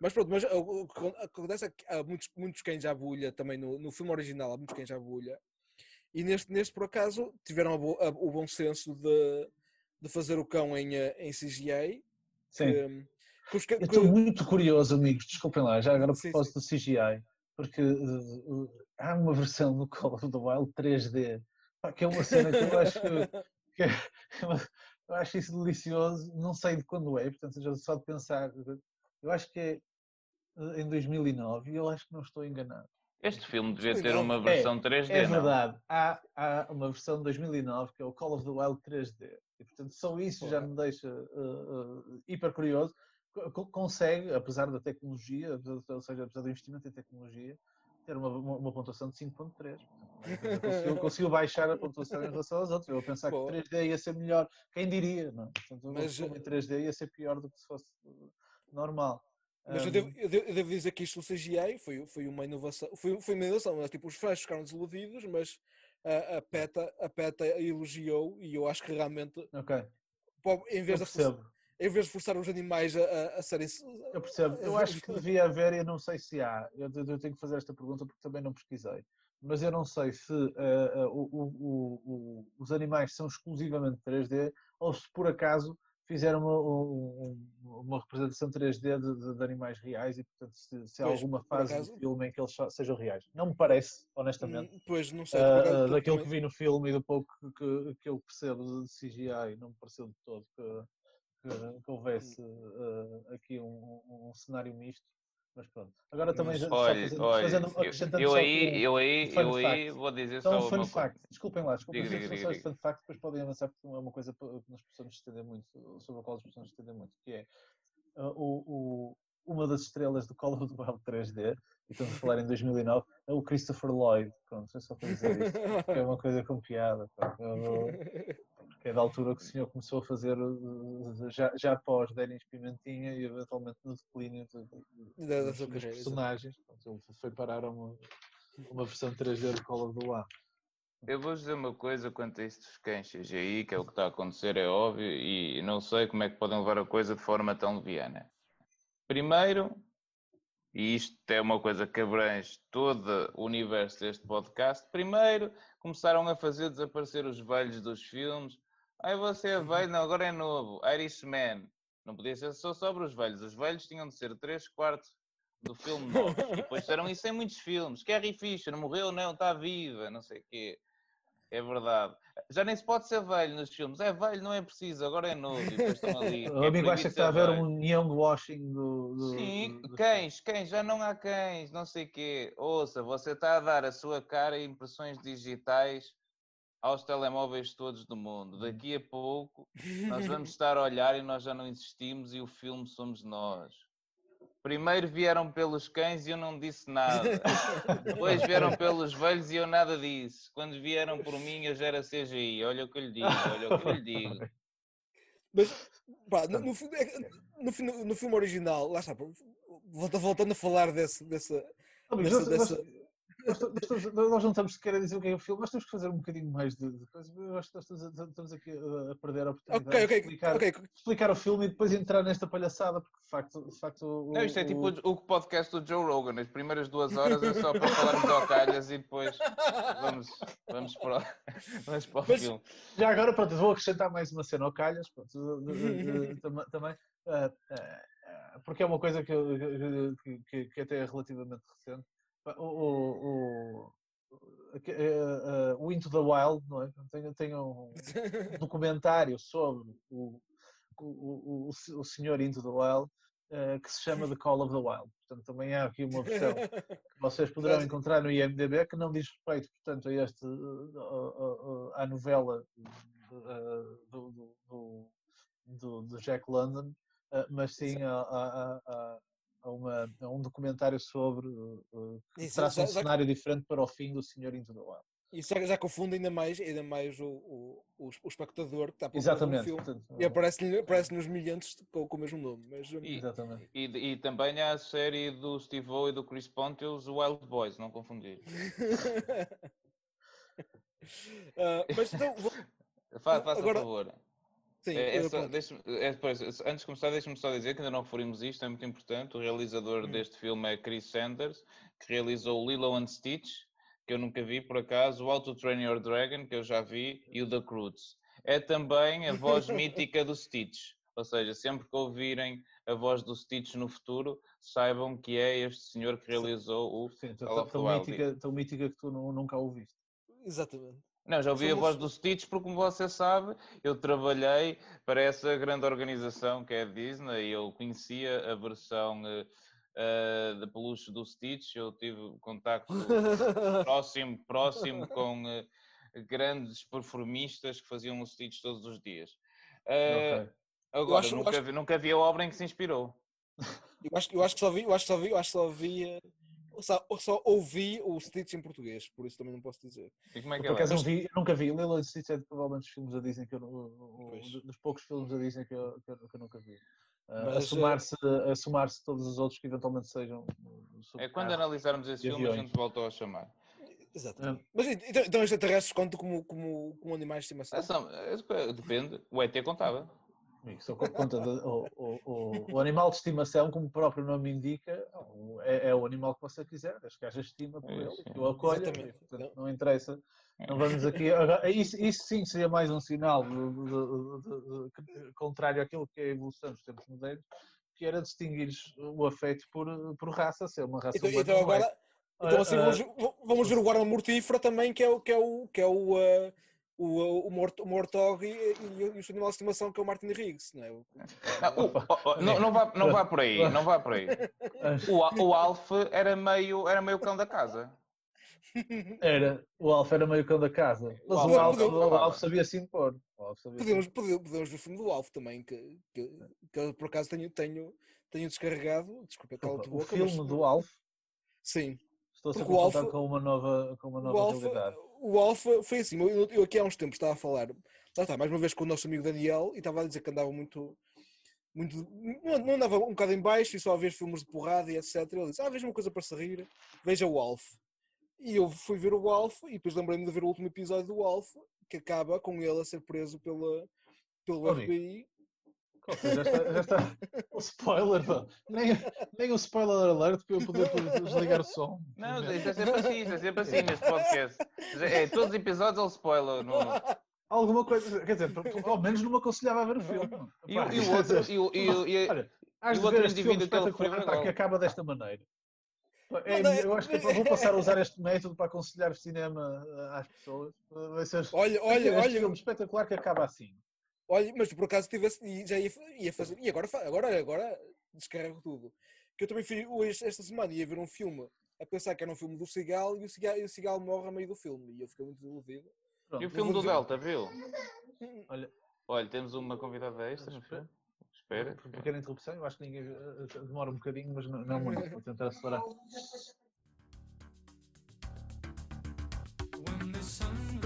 mas pronto, mas o que acon- acontece é que há muitos, muitos cães à bulha também no, no filme original, há muitos cães à bulha. E neste, neste por acaso tiveram a bo- a- o bom senso de, de fazer o cão em, eh, em CGI. Sim. Que, hum, que Eu que- estou muito curioso, amigos, desculpem lá, já agora a Sim, propósito do CGI. porque uh, uh, há uma versão no Call of the Wild 3D, pá, que é uma cena que eu acho que, que é, eu acho isso delicioso, não sei de quando é, portanto só de pensar, eu acho que é em 2009 e eu acho que não estou enganado. Este filme devia ter 2009. uma versão 3D, É não? verdade, há, há uma versão de 2009 que é o Call of the Wild 3D. E portanto, só isso já me deixa uh, uh, hiper curioso. Co- Consegue, apesar da tecnologia, apesar- ou seja, apesar do investimento em tecnologia, ter uma, uma, uma pontuação de 5.3. Portanto, Conseguiu, conseguiu baixar a pontuação em relação aos outros. Eu a pensar Boa. que 3D ia ser melhor. Quem diria, não é? Portanto, Mas, em 3D ia ser pior do que se fosse normal. Mas eu devo, eu devo- dizer que isto do CGI foi, foi uma inovação. Foi, foi uma inovação. Mas, tipo, os fãs ficaram desiludidos, mas a, a, PETA, a PETA elogiou e eu acho que realmente, Ok, pô, em vez, de forçar, em vez de forçar os animais a, a, serem. Eu percebo. Eu acho que devia haver, eu não sei se há. Eu, eu tenho que fazer esta pergunta porque também não pesquisei. Mas eu não sei se eh, o- o- o- o- os animais são exclusivamente 3D ou se por acaso fizeram uma, um- um- uma representação 3D de, de- de animais reais e, portanto, se, se há Pois, alguma fase acaso- do filme em que eles sejam reais. Não me parece, honestamente. Hum, Pois, não sei. Por acaso, daquilo também- que vi no filme e do pouco que, que eu percebo de CGI, não me pareceu de todo que, que- que houvesse ah, aqui um- um cenário misto. Mas pronto. Agora também já, só Olha, fazendo, olha, fazendo, eu- acrescentando eu só aí, um- eu aí, eu aí fact. vou dizer só só um uma fun coisa. fact. Desculpem lá, desculpem Diga, diga, diga, só diga. fun facts, depois podem avançar porque é uma coisa que nós precisamos estender muito, sobre a qual nós precisamos estender muito, que é ah, o, o- uma das estrelas do Call of Duty 3D, e estamos a falar em 2009, é o Christopher Lloyd. Pronto, é só para dizer isto, é uma coisa com piada. Eu- porque é da altura que o senhor começou a fazer uh, já, já após Denis Pimentinha e eventualmente no declínio de, de- Da- dos, personagens. Portanto, ele foi parar a uma, uma versão 3D do Call of Duty. Eu vou dizer uma coisa quanto a isto dos cães CGI, que é o que está a acontecer, é óbvio, e não sei como é que podem levar a coisa de forma tão leviana. Primeiro, e isto é uma coisa que abrange todo o universo deste podcast, primeiro começaram a fazer desaparecer os velhos dos filmes. Ai, você é velho, não, agora é novo. Irishman. Não podia ser só sobre os velhos. Os velhos tinham de ser 3 quartos do filme novo. E depois fizeram isso em muitos filmes. Carrie Fisher morreu, não, está viva, não sei o quê. É verdade. Já nem se pode ser velho nos filmes. É velho, não é preciso, agora é novo. O é amigo acha que está a velho. um young washing do. do Sim, do- do- cães, cães, já não há cães, não sei o quê. Ouça, você está a dar a sua cara e impressões digitais aos telemóveis todos do mundo. Daqui a pouco nós vamos estar a olhar e nós já não existimos e o filme somos nós. Primeiro vieram pelos cães e eu não disse nada. Depois vieram pelos velhos e eu nada disse. Quando vieram por mim eu já era CGI. Olha o que eu lhe digo, olha o que eu lhe digo. Mas, pá, no, no, é- no, no filme original, lá está, voltando a falar desse, dessa, Amigos, dessa, dessa- nós- nós- não estamos sequer a dizer o que é o filme, nós temos que fazer um bocadinho mais de. de coisa. Eu acho que nós estamos, a- estamos aqui a, perder a oportunidade Ok, de ok, explicar, ok. explicar o filme e depois entrar nesta palhaçada, porque de facto. De facto o, Não, isto é tipo o- o, o podcast do Joe Rogan. As primeiras duas horas é só para falarmos ao calhas e depois vamos, vamos, para, o, vamos para o Mas- filme. Já agora, pronto, vou acrescentar mais uma cena ao Calhas, pronto, de- de- de- tam- também, ah, ah, porque é uma coisa que, que, que- que até é relativamente recente. O, o, ah, ah, o Into the Wild, não é? Tem, tem um documentário sobre o, o, o, o, senhor Into the Wild ah, que se chama The Call of the Wild. Portanto, também há aqui uma versão que vocês poderão encontrar no IMDB que não diz respeito, portanto, a este, à novela do, do, do, do- Jack London, mas sim a, a- a- uma- a um documentário sobre uh, uh, que Isso, traça já- um já- cenário diferente para o fim do Senhor Into the Wild. Isso já, já confunde ainda mais, ainda mais o, o, o, o espectador que está a um Exatamente. filme. portanto, E aparece-lhe aparece nos milhantes com, com o mesmo nome. Mas, hum, E- exatamente. E, e também há a série do Steve O e do Chris Pontius, Wild Boys, não confundir. Ah, mas então, vou- Fa- Faça Agora- a favor. Sim, É, é só- é, pois, antes de começar, deixe-me só dizer que ainda não referimos isto, é muito importante. O realizador Hum. deste filme é Chris Sanders, que realizou o Lilo and Stitch, que eu nunca vi por acaso, o How to Train Your Dragon, que eu já vi, e o The Croods. É também a voz mítica do Stitch. Ou seja, sempre que ouvirem a voz do Stitch no futuro, saibam que é este senhor que realizou o Sim, Call tão, of tão, mítica, tão mítica que tu nu- nunca a ouviste. Exatamente. Não, já ouvi a voz do Stitch porque, como você sabe, eu trabalhei para essa grande organização que é a Disney e eu conhecia a versão eh, de peluche do Stitch. Eu tive contacto próximo, próximo com eh, grandes performistas que faziam o Stitch todos os dias. Eh, Ok. Agora, acho- nunca, acho- vi, nunca vi a obra em que se inspirou. Eu acho, eu acho que só vi, eu acho que só vi, eu acho que só vi, só, só ouvi o Stitch em português, por isso também não posso dizer. E como é Eu, que por ela acaso é? não vi, eu nunca vi. Lilo and Stitch é provavelmente dos filmes da Disney que eu, Pois. dos poucos filmes da Disney que eu, que eu- que eu nunca vi. Ah, Mas, a somar-se a somar-se todos os outros que eventualmente sejam uh, É quando analisarmos esse e filme, a gente voltou a chamar. Exatamente. Mas então, então extraterrestres contam como, como, como animais de estimação? Ah, são- é- Depende, o ET contava. Amigo, só co- conta de- o, o- o- o animal de estimação, como o próprio nome indica, é, é o animal que você quiser, desde que haja estima por É, ele, que o acolha, Exatamente. e, portanto, não interessa. Não vamos aqui. agora, Isso, isso sim seria mais um sinal de- de- de- de- de- contrário àquilo que é a evolução dos tempos modernos, que era distinguir o afeto por, por raça, ser uma raça Então, humana. então é. agora, então assim Ah, vamos, vamos ver o guarda mortífera também, que é o que é o que é o eh, o, o, Mort, o Mortog e, e, o- e o seu animal de estimação que é o Martin Riggs, não é? O- Ah, o- o- o- não, não, vá, não vá por aí, não vá por aí. O, o Alf era meio, era meio cão da casa. Era, o Alf era meio cão da casa, mas o Alf, podemos- o Alf sabia se impor. O Podemos, podemos, podemos ver o filme do Alf também, que, que, que eu, por acaso tenho, tenho, tenho descarregado, desculpa, calo de O boca, filme mas- do Alf, Sim, estou o a contar Alf- com uma nova, com uma o nova Alf, realidade. O Alf foi assim, eu, eu aqui há uns tempos estava a falar, lá está, mais uma vez com o nosso amigo Daniel, e estava a dizer que andava muito, muito não, não andava um bocado em baixo e só a ver filmes de porrada e etc. Ele disse, ah, veja uma coisa para se rir, veja o Alf. E eu fui ver o Alf e depois lembrei-me de ver o último episódio do Alf, que acaba com ele a ser preso pela, pelo Oh. FBI. Já está, já está. O spoiler. Nem, nem o spoiler alert para eu poder desligar o som. Não, isso é sempre assim, isso é sempre assim neste podcast. É, todos os episódios ele spoiler. Não, não. Alguma coisa, quer dizer, ao menos não me aconselhava a ver o filme. E, o- Pá, e o outro, dizer, e, o- e, o- e, Olha, E de o outro ver este filme indivíduo que ele pá, que acaba desta maneira. É, Não, não, eu acho que vou passar a usar este método para aconselhar cinema ah, às pessoas. Vai ser Olha, olha, este olha, filme espetacular que acaba assim. Olha, mas por acaso tivesse, e já ia, ia fazer, e agora, agora, agora descarrego tudo. Que eu também fui hoje, esta semana, ia ver um filme a pensar que era um filme do Cigal e o Cigal, e o Cigal morre a meio do filme e eu fiquei muito desiludido. Pronto, e o filme do dizer- Delta, viu? Olha, Olha, temos uma convidada extra. Mas espera. Espera. por pequena interrupção, eu acho que ninguém eh, eh, demora um bocadinho, mas não, não muito. Vou tentar acelerar. When the sun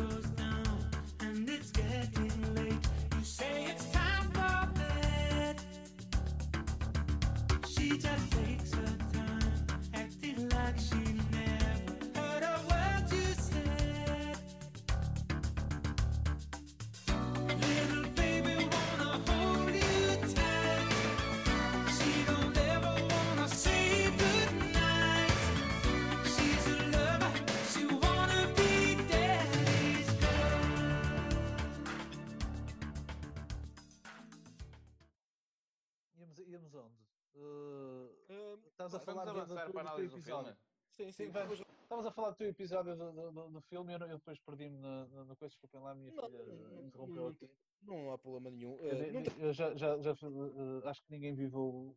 Estás a falar Vamos do, do, avançar do, para a do teu análise do episódio. filme. sim, sim, Sim, vamos. Estavas a falar do teu episódio do, do, do- do filme e eu, eu depois perdi-me na, na, na coisa, desculpem lá, a minha Não, filha não, interrompeu não aqui. não há problema nenhum. Eu, não tem- eu já, já, já eh, acho que ninguém viveu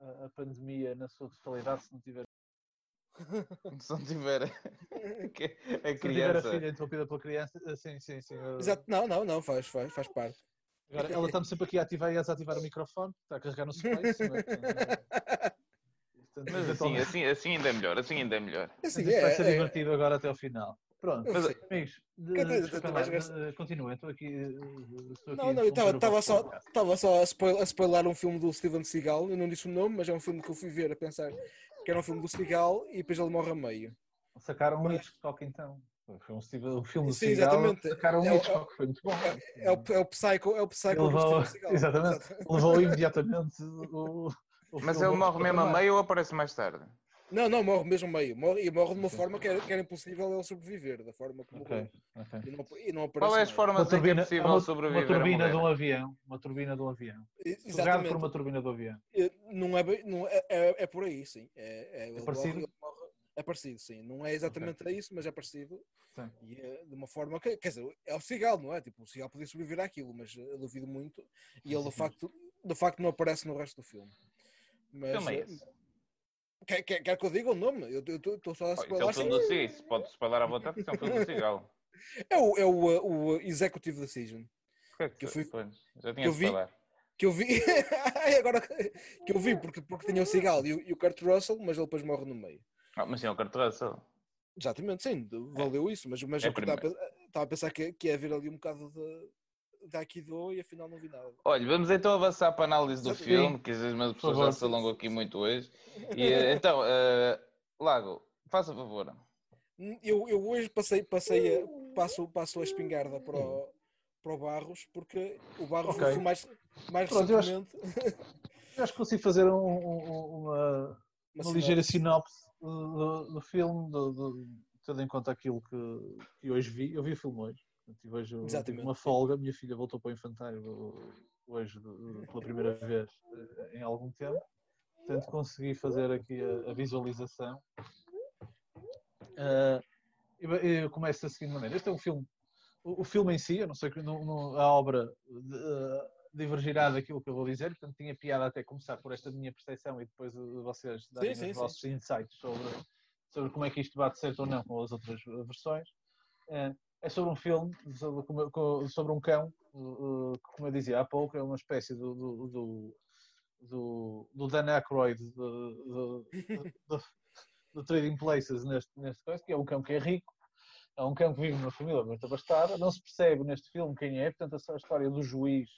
eh, a, a pandemia na sua totalidade se não tiver, Se não tiver a se não tiver a criança. filha interrompida pela criança. eh, Sim, sim, sim. eh, Exato, não, não, não, faz, faz, faz parte. Agora, ela está-me sempre aqui a ativar e a desativar o microfone, está a carregar no space. é? Portanto, Mas assim, assim, assim ainda é melhor, assim ainda é melhor. Assim, Isto vai ser é, é, divertido agora até ao final. Pronto, eu sei. amigos, continuem, estou aqui. Não, não, eu estava o só, tava só a, spoil, a spoiler um filme do Steven Seagal, eu não disse o nome, mas é um filme que eu fui ver a pensar que era um filme do Seagal e depois ele morre a meio. Sacaram um Hitchcock então. Foi um, Steve- um filme do Sim, Seagal, exatamente. sacaram um É o- Hitchcock, foi muito bom. É o, é o Psycho, é o Psycho do Levou- Steven Seagal. exatamente. Levou imediatamente o. Mas ele morre mesmo a meio ou aparece mais tarde? Não, não, morre mesmo meio. Morre, e morre de uma forma que era, que era impossível ele sobreviver, da forma como Ok, morreu. ok. E não, e não aparece Qual é as formas em que é possível uma, sobreviver uma turbina a de um avião. Uma turbina de um avião. Exatamente. por uma turbina do avião. Eh, Não é, não é, é, é por aí, sim. É, é, ele parecido? morre- é parecido, sim. Não é exatamente isso, mas é parecido. Sim. E é de uma forma que, quer dizer, é o cigal, não é? Tipo, o cigal podia sobreviver àquilo, mas eh, eu duvido muito. E ele, do facto, do facto, não aparece no resto do filme. Mas, filme é eh, esse? quer, quer, quer que eu diga o nome? Eu estou só a Oh, Isso é spoiler. o filme do Cigal. Isso pode spoiler à vontade, isso é um filme do Cigal. É o, é o, eh, o Executive Decision. Que eu que fui- pois, Já que tinha eu de vi-. Que eu vi. Agora que eu vi porque, porque tinha o cigal e o, e o Kurt Russell, mas ele depois morre no meio. Ah, mas sim, é o Kurt Russell. Exatamente, sim, valeu isso, mas, mas É eu estava a pe- estava a pensar que, que ia haver ali um bocado de, de Aikido e afinal não vi nada. Olha, vamos então avançar para a análise do Sim. filme, que às vezes as pessoas já favor. se alongam aqui muito hoje. E, eh, então, eh, Lago, faça favor. Eu, eu hoje passei, passei a, passo, passo a espingarda para o, para o Barros, porque o Barros Ok. foi mais, mais Pronto, eu acho- recentemente. Eu acho que consigo fazer um- um- uma, uma uma ligeira sinopse. sinopse do, do- do filme, do- do- tendo em conta aquilo que, que hoje vi. Eu vi o filme hoje. Portanto, E hoje tive Exatamente. uma folga. Minha filha voltou para o infantário hoje pela primeira vez uh, em algum tempo. Portanto, consegui fazer aqui a, a visualização. Uh, eu começo da seguinte maneira. Este é um filme. O, o filme em si, eu não sei que a obra de- uh, divergirá daquilo que eu vou dizer, portanto tinha piada até começar por esta minha percepção e depois uh, vocês darem sim, os sim. vossos insights sobre, sobre como é que isto bate certo ou não com as outras versões. Uh, é sobre um filme, sobre, sobre um cão, que, como eu dizia há pouco, é uma espécie do, do, do, do, do Dan Aykroyd do, do, do, Trading Places neste, neste coisa, que é um cão que é rico, é um cão que vive numa família muito abastada, não se percebe neste filme quem é, portanto a história do juiz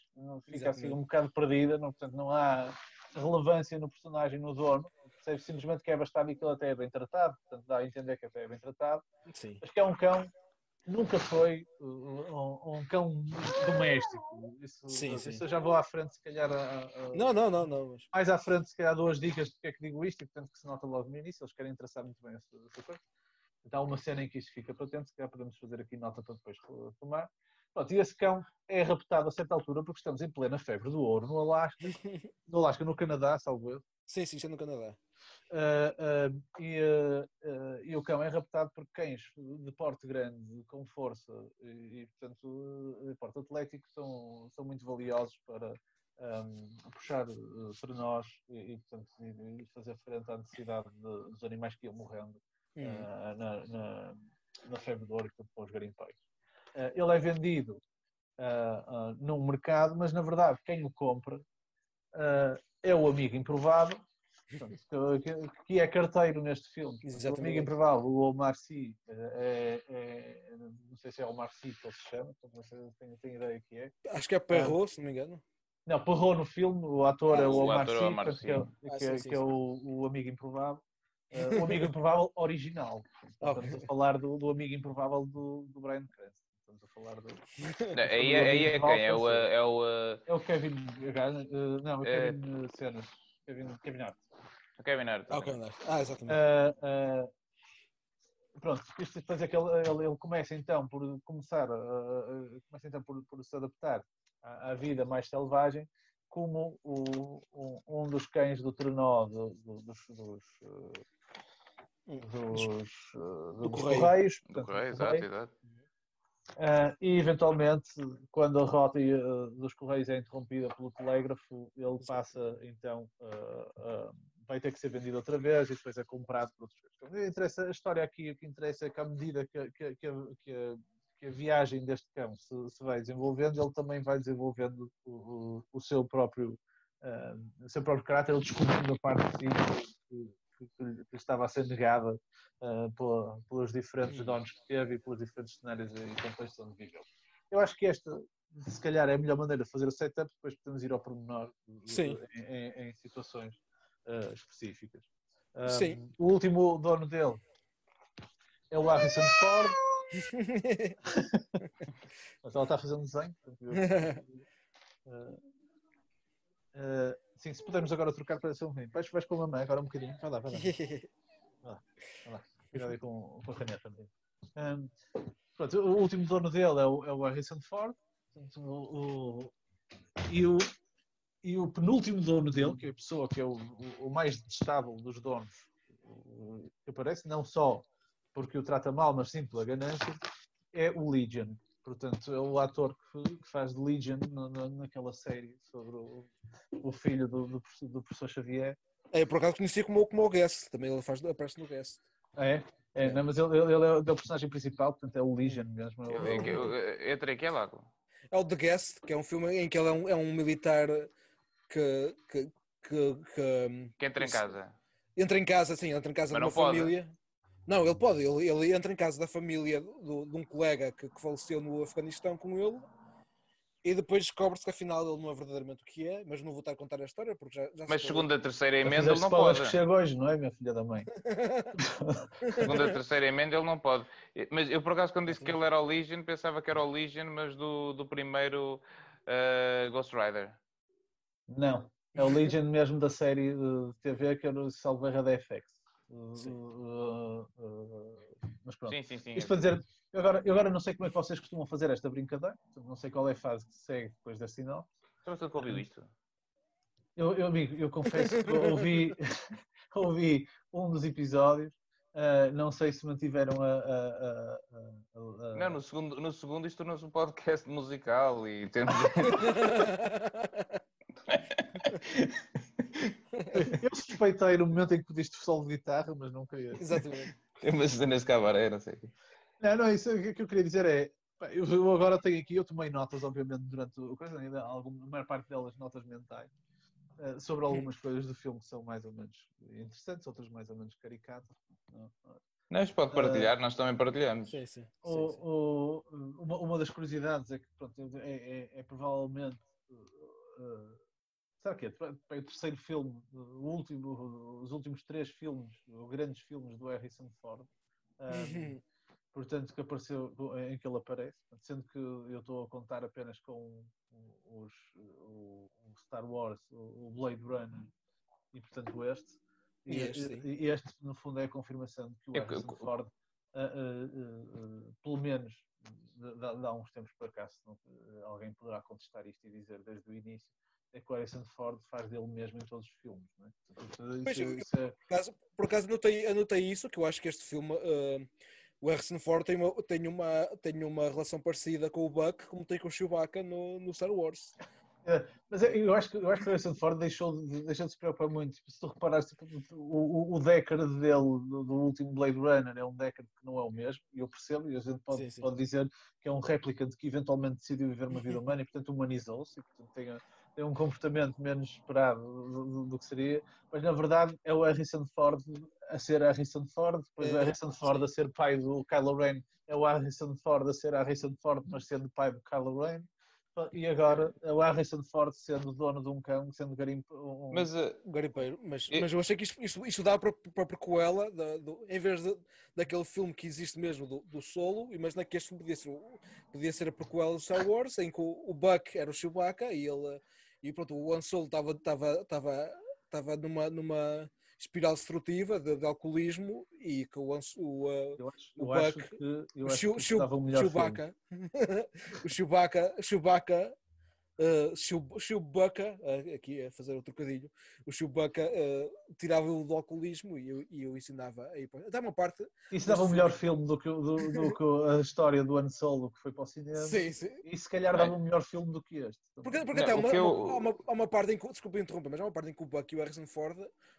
fica assim Exatamente. um bocado perdida, não, portanto não há relevância no personagem, no dono, percebe simplesmente que é abastado e que ele até é bem tratado, portanto dá a entender que até é bem tratado, Sim. mas que é um cão nunca foi uh, um, um cão doméstico. Isso, Sim, isso sim. eu já vou à frente, se calhar, a- a- Não, não, não, não. Mas... mais à frente, se calhar, duas dicas de porque é que digo isto, e portanto que se nota logo no início, eles querem traçar muito bem essa, essa coisa. Então há uma cena em que isto fica patente, se calhar podemos fazer aqui nota para depois tomar. Pronto, e esse cão é raptado a certa altura porque estamos em plena febre do ouro no Alasca, no Alasca, no Canadá, salvo eu. Sim, sim, isto é no Canadá. Ah, ah, e, ah, e o cão é raptado por cães de porte grande, com força e, e, portanto, de porte atlético, são, são muito valiosos para ahm, puxar uh, trenós e, e, portanto, fazer frente à necessidade de- dos animais que iam morrendo Hum. na, na, na febre do ouro e para os garimpeiros. Ele é vendido ah, num mercado, mas na verdade quem o compra é o amigo improvável, que, é carteiro neste filme. O Exatamente. amigo improvável, o Omar Sy, é, é- não sei se é Omar Sy que ele se chama, não sei, tenho, tenho ideia que é. Acho que é Perrault, se não me engano. Não, Perrot no filme, o ator é o O Omar ator é Sy, o Omar é, Sy. que Ah, é- sim, sim, que é sim. o, o amigo improvável. Eh, o amigo improvável original. Ok. Estamos a falar do, do amigo improvável do, do Brian Cranston. Estamos a falar do. Não, Aí, é- aí é quem? É o. eh, É o, eh, É o Kevin. eh, não, é o É. Kevin eh, Cenas. Kevin, Kevin Hart. O Kevin Hart. Ah, ok, não. Ah, exatamente. Ah, ah, pronto, isto depois é que ele, ele- ele começa então por começar, a- começa então por, por se adaptar à, à vida mais selvagem, como o- um, um dos cães do trenó do- do- dos, dos, Hum. dos, Do dos correio. correios, portanto, Correio, do exato, correio. exato. Ah, e eventualmente, quando a rota dos Correios é interrompida pelo telégrafo, ele passa então, ah, vai ter que ser vendido outra vez e depois é comprado por outros. Então, interessa, a história aqui, o que interessa é que à medida que, que- que a, que a- que a viagem deste cão se, se vai desenvolvendo, ele também vai desenvolvendo o, o- o seu próprio ah, o seu próprio caráter, ele descobrindo a parte de si que, que- que estava a ser negada pela- pelos diferentes donos que teve e pelos diferentes cenários e contextos onde viveu. Eu acho que esta, se calhar, é a melhor maneira de fazer o setup, depois podemos ir ao pormenor Sim. em, em- em situações ah, específicas. Ah, Sim. O último dono dele é o Harrison Ford, mas ela está a fazer um desenho. ah, ah, sim, se pudermos agora trocar para ser um bocadinho. Vais, vais com a mamãe agora um bocadinho. Vai lá, vai lá. Cuidado aí com, com a caneta. Um, pronto, o último dono dele é o, é o Harrison Ford. O- o- e, o, e o penúltimo dono dele, que é a pessoa que é o, o- mais detestável dos donos que aparece, não só porque o trata mal, mas sim pela ganância, é o Legion. Portanto, é o ator que, faz de Legion na- na- naquela série sobre o, o filho do, do, professor- do professor Xavier. É, por acaso conhecia como, como o Guest, também ele faz, aparece no Guest. Ah, É? É, não, mas ele, ele- ele é o personagem principal, portanto é o Legion mesmo. é o- Eu- eu- eu- Entre aqui é lá. É o The Guest, que é um filme em que ele é um, é um militar que, que, que, que, Que entra em casa. entra em casa, sim, entra em casa Mas de uma não pode. família. Não, ele pode, ele, ele entra em casa da família do- de um colega que, que faleceu no Afeganistão com ele e depois descobre-se que afinal ele não é verdadeiramente o que é, mas não vou estar a contar a história porque já, já Mas se segunda, terceira Já emenda ele não pode. que chega hoje, não é, minha filha da mãe? Segunda, terceira emenda ele não pode. Mas eu por acaso quando disse que ele era o Legion, pensava que era o Legion, mas do, do primeiro eh, Ghost Rider. Não, é o Legion mesmo da série de TV que era o Salveira da FX. Uh, Sim. uh, uh, mas pronto. Sim, sim, sim. Isto para dizer, eu agora, eu agora não sei como é que vocês costumam fazer esta brincadeira, não sei qual é a fase que se segue depois deste sinal. Você que ouviu isto. Eu, eu, amigo, eu confesso que ouvi, ouvi um dos episódios, uh, não sei se mantiveram a. a- a- a- a- Não, no segundo, no segundo isto tornou-se um podcast musical e temos. Eu suspeitei no momento em que pediste solo de guitarra, mas não queria. Exatamente. Mas nesse cabaré, não sei. Não, não, isso o que eu queria dizer é. Eu agora tenho aqui, eu tomei notas, obviamente, durante o coisa, ainda alguma, a maior parte delas notas mentais, eh, sobre algumas coisas do filme que são mais ou menos interessantes, outras mais ou menos caricatas. Não, não. Isto pode partilhar, nós também partilhamos. Sim, sim. sim, O- o- uma, uma das curiosidades é que pronto, é, é- é provavelmente uh, será que é? Para o terceiro filme, o último, os últimos três filmes, os grandes filmes do Harrison Ford. um, portanto, que apareceu em que ele aparece, sendo que eu estou a contar apenas com os, o, o Star Wars, o o Blade Runner e portanto este. E este, e este, no fundo, é a confirmação de que o É Harrison Ford, ah, ah, ah, pelo menos dá, dá uns tempos para cá, se não- alguém poderá contestar isto e dizer desde o início, é que o Harrison Ford faz dele mesmo em todos os filmes. Não é? Portanto, isso- eu- isso é- Por acaso, por acaso anotei, anotei isso, que eu acho que este filme, eh, o Harrison Ford tem uma, tem, uma, tem uma relação parecida com o Buck, como tem com o Chewbacca no, no Star Wars. Mas eu acho que, eu acho que o Harrison Ford deixou de, deixou de se preocupar muito. Se tu reparares, tipo, o, o, dele, do, do último Blade Runner, é um Deckard que não é o mesmo, e eu percebo, e a gente pode, Sim, sim. pode dizer que é um replicante que eventualmente decidiu viver uma vida humana e, portanto, humanizou-se, e, portanto, tem, a- tem um comportamento menos esperado do, do- do que seria, mas na verdade é o Harrison Ford a ser Harrison Ford, depois o É, Harrison Ford sim. a ser pai do Kylo Ren, é o Harrison Ford a ser Harrison Ford, mas sendo pai do Kylo Ren. E agora é o Harrison Ford sendo dono de um cão, sendo garimpo. Um, Mas O garimpeiro. Mas, E- mas eu achei que isto, isto, isto dá para, para a prequela, da- do- em vez de, daquele filme que existe mesmo do, do solo, imagina que este podia ser, o- podia ser a prequela do Star Wars, em que o, o Buck era o Chewbacca e ele e pronto, o Han Solo estava, estava, estava, estava numa, numa espiral destrutiva de, de alcoolismo e que o, o, uh, eu acho, o eu acho Buck- que, eu o acho que o. Chewbacca, o Chewbacca, Chewbacca, uh, Chew- Chewbacca, uh, aqui a fazer o trocadilho, o Chewbacca uh, tirava-o do alcoolismo e eu, e eu ensinava a ir para... Até uma parte, Isso dava o melhor filme do que, o- do, do que a história do Han Solo que foi para o cinema. sim, sim. E se calhar dava um melhor filme do que este. Porque, porque Não, até há o uma, eu- há uma, há uma parte em que, desculpa interromper, mas há uma parte em que o Buck e o Harrison Ford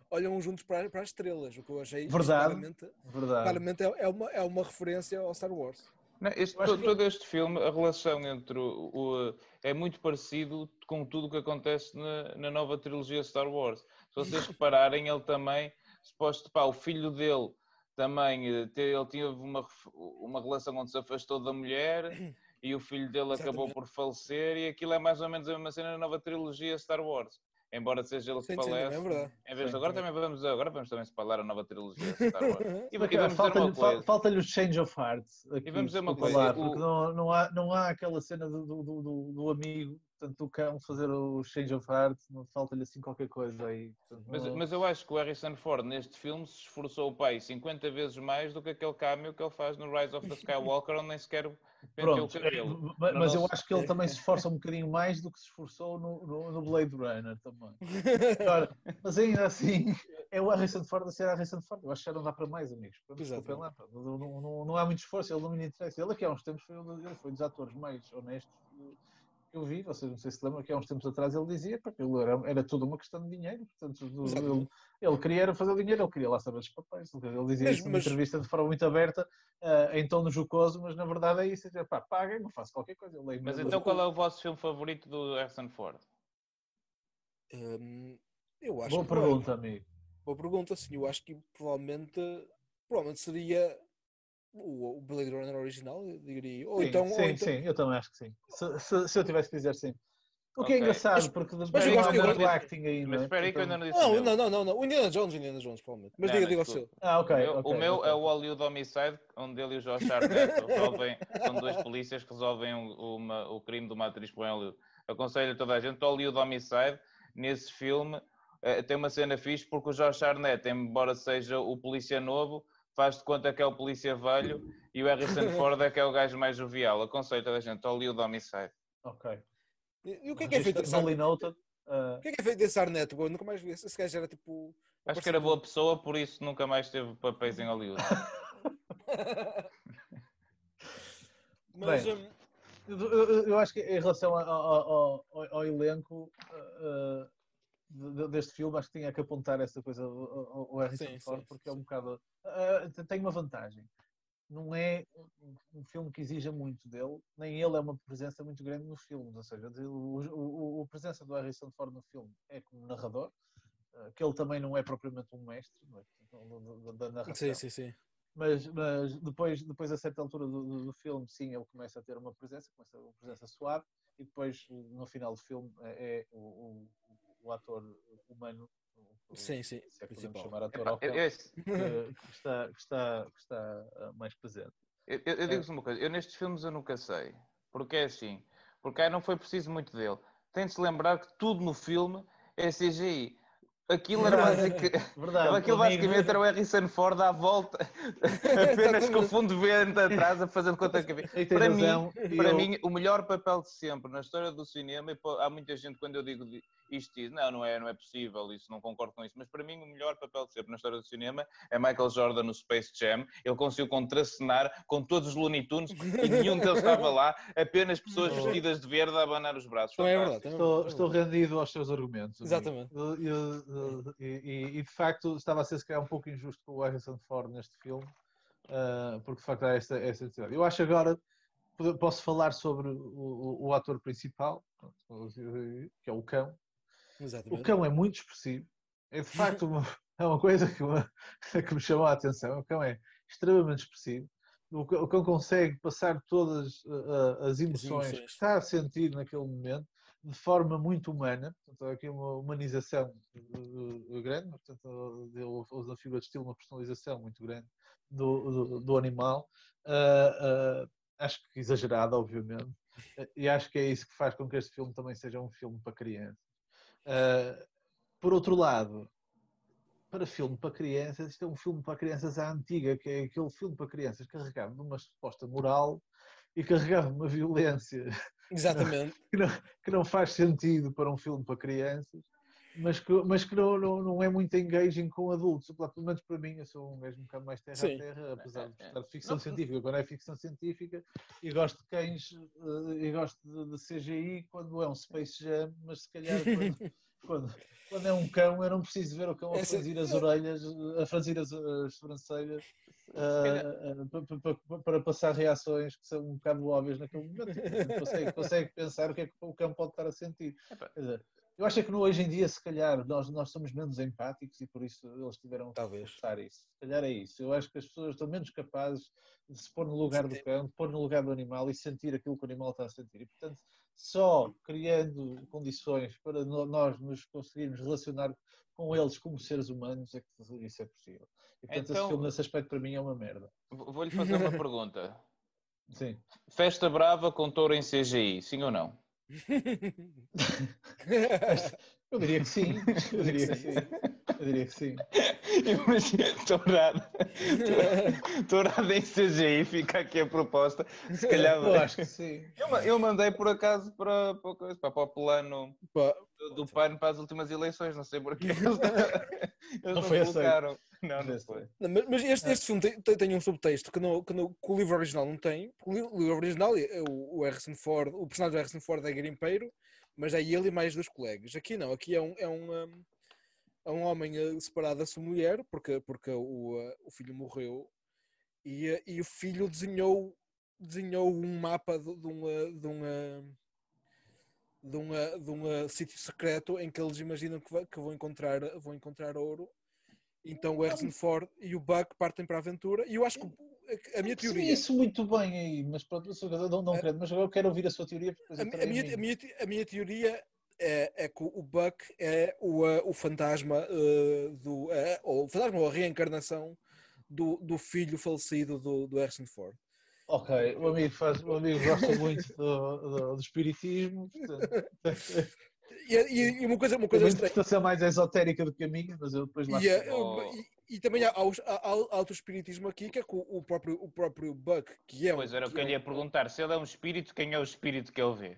olham juntos para, para as estrelas, o que eu achei Verdade. claramente, Verdade. claramente é, é uma, é uma referência ao Star Wars. Não, este- todo, todo este filme, a relação entre o, o- é muito parecido com tudo o que acontece na, na nova trilogia Star Wars. Se vocês repararem, ele também, suposto, pá, o filho dele também, eh, ele tinha uma, uma relação onde se afastou da mulher e o filho dele acabou Exatamente. por falecer e aquilo é mais ou menos a mesma cena na nova trilogia Star Wars. Embora seja ele que falece, é verdade. em vez de agora também. vamos agora vamos também separar a nova trilogia Star Wars. E, e vamos Falta-lhe uma coisa. fal- falta-lhe o change of hearts. Aqui, E vamos dizer uma coisa, lá, o- porque não, não, há, não há aquela cena do, do, do, do amigo portanto, o cão fazer o change of heart, não falta-lhe assim qualquer coisa aí. Portanto, Mas, não- mas eu acho que o Harrison Ford neste filme se esforçou o pai 50 vezes mais do que aquele cameo que ele faz no Rise of the Skywalker, onde nem sequer penteou o é, cabelo. ma- No mas eu acho que ele também se esforça um bocadinho mais do que se esforçou no, no, no Blade Runner também. Agora, mas ainda assim, é o Harrison Ford a ser Harrison Ford. Eu acho que já não dá para mais, amigos. Desculpem lá, não, não, não, há muito esforço, ele não me interessa. Ele aqui há uns tempos foi, um dos- ele foi dos atores mais honestos eu vi. Vocês não sei se lembram que há uns tempos atrás ele dizia pá, que ele era, era tudo uma questão de dinheiro. Portanto, do- ele, ele queria era fazer dinheiro, ele queria lá saber dos papéis. Ele dizia Mas- isso numa mas- entrevista de forma muito aberta, ah, em tom jocoso, mas na verdade é isso. É pá, paguem, não faço qualquer coisa. Eu leio Mas então qual é o vosso filme favorito do Harrison Ford? Hum, eu acho Boa que pergunta, amigo. Boa pergunta, sim. Eu acho que provavelmente, provavelmente seria o, o Blade Runner original, eu diria. Ou sim, então, sim, ou então sim, eu também acho que sim. Se, se- se eu tivesse que dizer sim. O que é Ok. engraçado, Mas- porque mas depois eu gosto- eu gosto- acting aí, Mas é? espera aí que eu ainda não disse o Não, não, não, não, não. O Indiana Jones, Indiana Jones, provavelmente. Mas Não, diga, não, diga o seu. Ah, ok. o meu, ok, o meu ok. é o Hollywood Homicide, onde ele e o Josh Hartnett resolvem, são dois polícias que resolvem o- uma- o crime de uma atriz por Hollywood. Aconselho a toda a gente, o Hollywood Homicide, nesse filme, eh, tem uma cena fixe porque o Josh Hartnett, embora seja o polícia novo, faz de conta que é o polícia velho e o Harrison Ford é que é o gajo mais jovial. Aconselho a toda a gente, Hollywood Homicide. Ok. E, e o que é que é feito desse Ar- Duly noted. Ah, o que é que é feito desse Arnett? Eu nunca mais vi. Esse esse gajo era tipo. Acho que era boa pessoa, por isso nunca mais teve papéis em Hollywood. Mas, Bem. eu, eu- eu acho que em relação ao, ao- ao- ao elenco de- de- deste filme, acho que tinha que apontar essa coisa ao, Harrison Sim, Ford, sim, porque é um bocado. ah, tem uma vantagem. Não é um- filme que exija muito dele, nem ele é uma presença muito grande no filme. Ou seja, o, a presença do Harrison Ford no filme é como narrador, ah, que ele também não é propriamente um mestre é? da narração. sim, sim, sim. Mas, mas depois, depois, a certa altura do, do- do filme, sim, ele começa a ter uma presença, começa a ter uma presença suave, e depois, no final do filme, é, é o, o- ator humano, o- Sim, sim, se é que podemos principal. chamar ator Epá, ao eu, eu- que, que está, que, está, que está ah, mais presente. Eu, eu- eu digo-vos uma coisa, eu nestes filmes eu nunca sei. Porque é assim. Porque aí não foi preciso muito dele. Tem de se lembrar que tudo no filme é CGI. Aquilo era Verdade. Aquilo basicamente era o Harrison Ford à volta, apenas com o fundo verde atrás, a fazer de conta que havia. Para mim, para eu- mim, o melhor papel de sempre na história do cinema, e há muita gente quando eu digo di- isto diz, não, não é, não é possível, isso não concordo com isso, mas para mim o melhor papel de sempre na história do cinema é Michael Jordan no Space Jam. Ele conseguiu contracenar com todos os Looney Tunes e nenhum deles estava lá, apenas pessoas vestidas de verde a abanar os braços. É Fantástico. verdade. é Estou, estou rendido aos seus argumentos. amigo. Exatamente. Eu- eu- eu- e, e- e, de facto estava a ser se calhar um pouco injusto com o Harrison Ford neste filme, ah, porque de facto há esta, esta necessidade. Eu acho agora posso falar sobre o, o- o ator principal, que é o cão. O Exatamente. cão é muito expressivo. É de facto uma, é uma coisa que me, que me chamou a atenção. O cão é extremamente expressivo. O cão, o cão consegue passar todas uh, as emoções que emoções. está a sentir naquele momento de forma muito humana. Portanto, há aqui uma humanização uh, grande. Portanto, ele usa a figura de estilo, uma personalização muito grande do, do, do animal. Uh, uh, acho que exagerada, obviamente. E acho que é isso que faz com que este filme também seja um filme para crianças. Uh, por outro lado, para filme para crianças, isto é um filme para crianças à antiga, que é aquele filme para crianças carregado de uma suposta moral e carregado de uma violência Exatamente. que não, que não faz sentido para um filme para crianças, mas que, mas que não, não, não é muito engaging com adultos. Pelo menos para mim, eu sou um gajo um bocado mais terra Sim. a terra, apesar de É, é. gostar de ficção Não- científica. Quando é ficção científica, e gosto de cães, eh, e gosto de, de CGI quando é um Space Jam, mas se calhar quando, quando, quando é um cão, eu não preciso ver o cão a franzir as orelhas, a franzir as, as sobrancelhas. pa- para passar reações que são um bocado óbvias naquele momento. Consegue, consegue pensar o que é que o cão pode estar a sentir. Quer dizer, eu acho é que no, hoje em dia, se calhar, nós, nós somos menos empáticos e por isso eles tiveram que Talvez. reforçar isso. Se calhar é isso. Eu acho que as pessoas estão menos capazes de se pôr no lugar do cão, de pôr no lugar do animal e sentir aquilo que o animal está a sentir. E, portanto, só criando condições para no- nós nos conseguirmos relacionar com eles como seres humanos é que isso é possível. E, portanto, esse Então- filme, nesse aspecto, para mim, é uma merda. Vou- Vou-lhe fazer uma pergunta. Sim. Festa Brava com touro em CGI, sim ou não? Eu diria que sim. Eu diria que sim. Eu diria que sim. Imagina, tourado. Tourado em CGI, fica aqui a proposta. Se calhar. Eu acho que sim. Eu, eu mandei por acaso para, para, para, para o plano do, do PAN para as últimas eleições, não sei porquê. Eles, eles não, foi aceito. colocaram. Não, Não não foi. Não, mas- este, É. este filme tem, tem- tem um subtexto que, não, que, não- que o livro original não tem. O li- o livro original é o, o Harrison Ford, o personagem do Harrison Ford é garimpeiro, mas é ele e mais dois colegas. Aqui não, aqui é um, é um, um, é um homem eh, separado da sua mulher, porque, porque o, eh, o filho morreu, e, eh, e o filho desenhou, desenhou um mapa de, de um, de um, eh, de um, de um sítio secreto em que eles imaginam que, vai- que vão, encontrar, vão encontrar ouro. Então o Harrison Ford e o Buck partem para a aventura. E eu acho que a minha teoria. isso muito bem aí, mas pronto, não, não É. creio, mas agora eu quero ouvir a sua teoria. A, a minha, a, minha, a minha teoria é, é que o Buck é o, eh, o fantasma eh, do. eh, ou o fantasma ou a reencarnação do, do filho falecido do, do Harrison Ford. Ok, o amigo, faz, o amigo gosta muito do, do, do espiritismo, portanto, E, e- uma coisa, uma coisa uma estranha. interpretação mais esotérica do que a minha, mas eu depois lá E, eh, chego. Oh. e- e também há, há, há autoespiritismo aqui, que é com o próprio, o próprio Buck, que é um- Pois era o que é eu lhe um- ia perguntar. Se ele é um espírito, quem é o espírito que ele vê?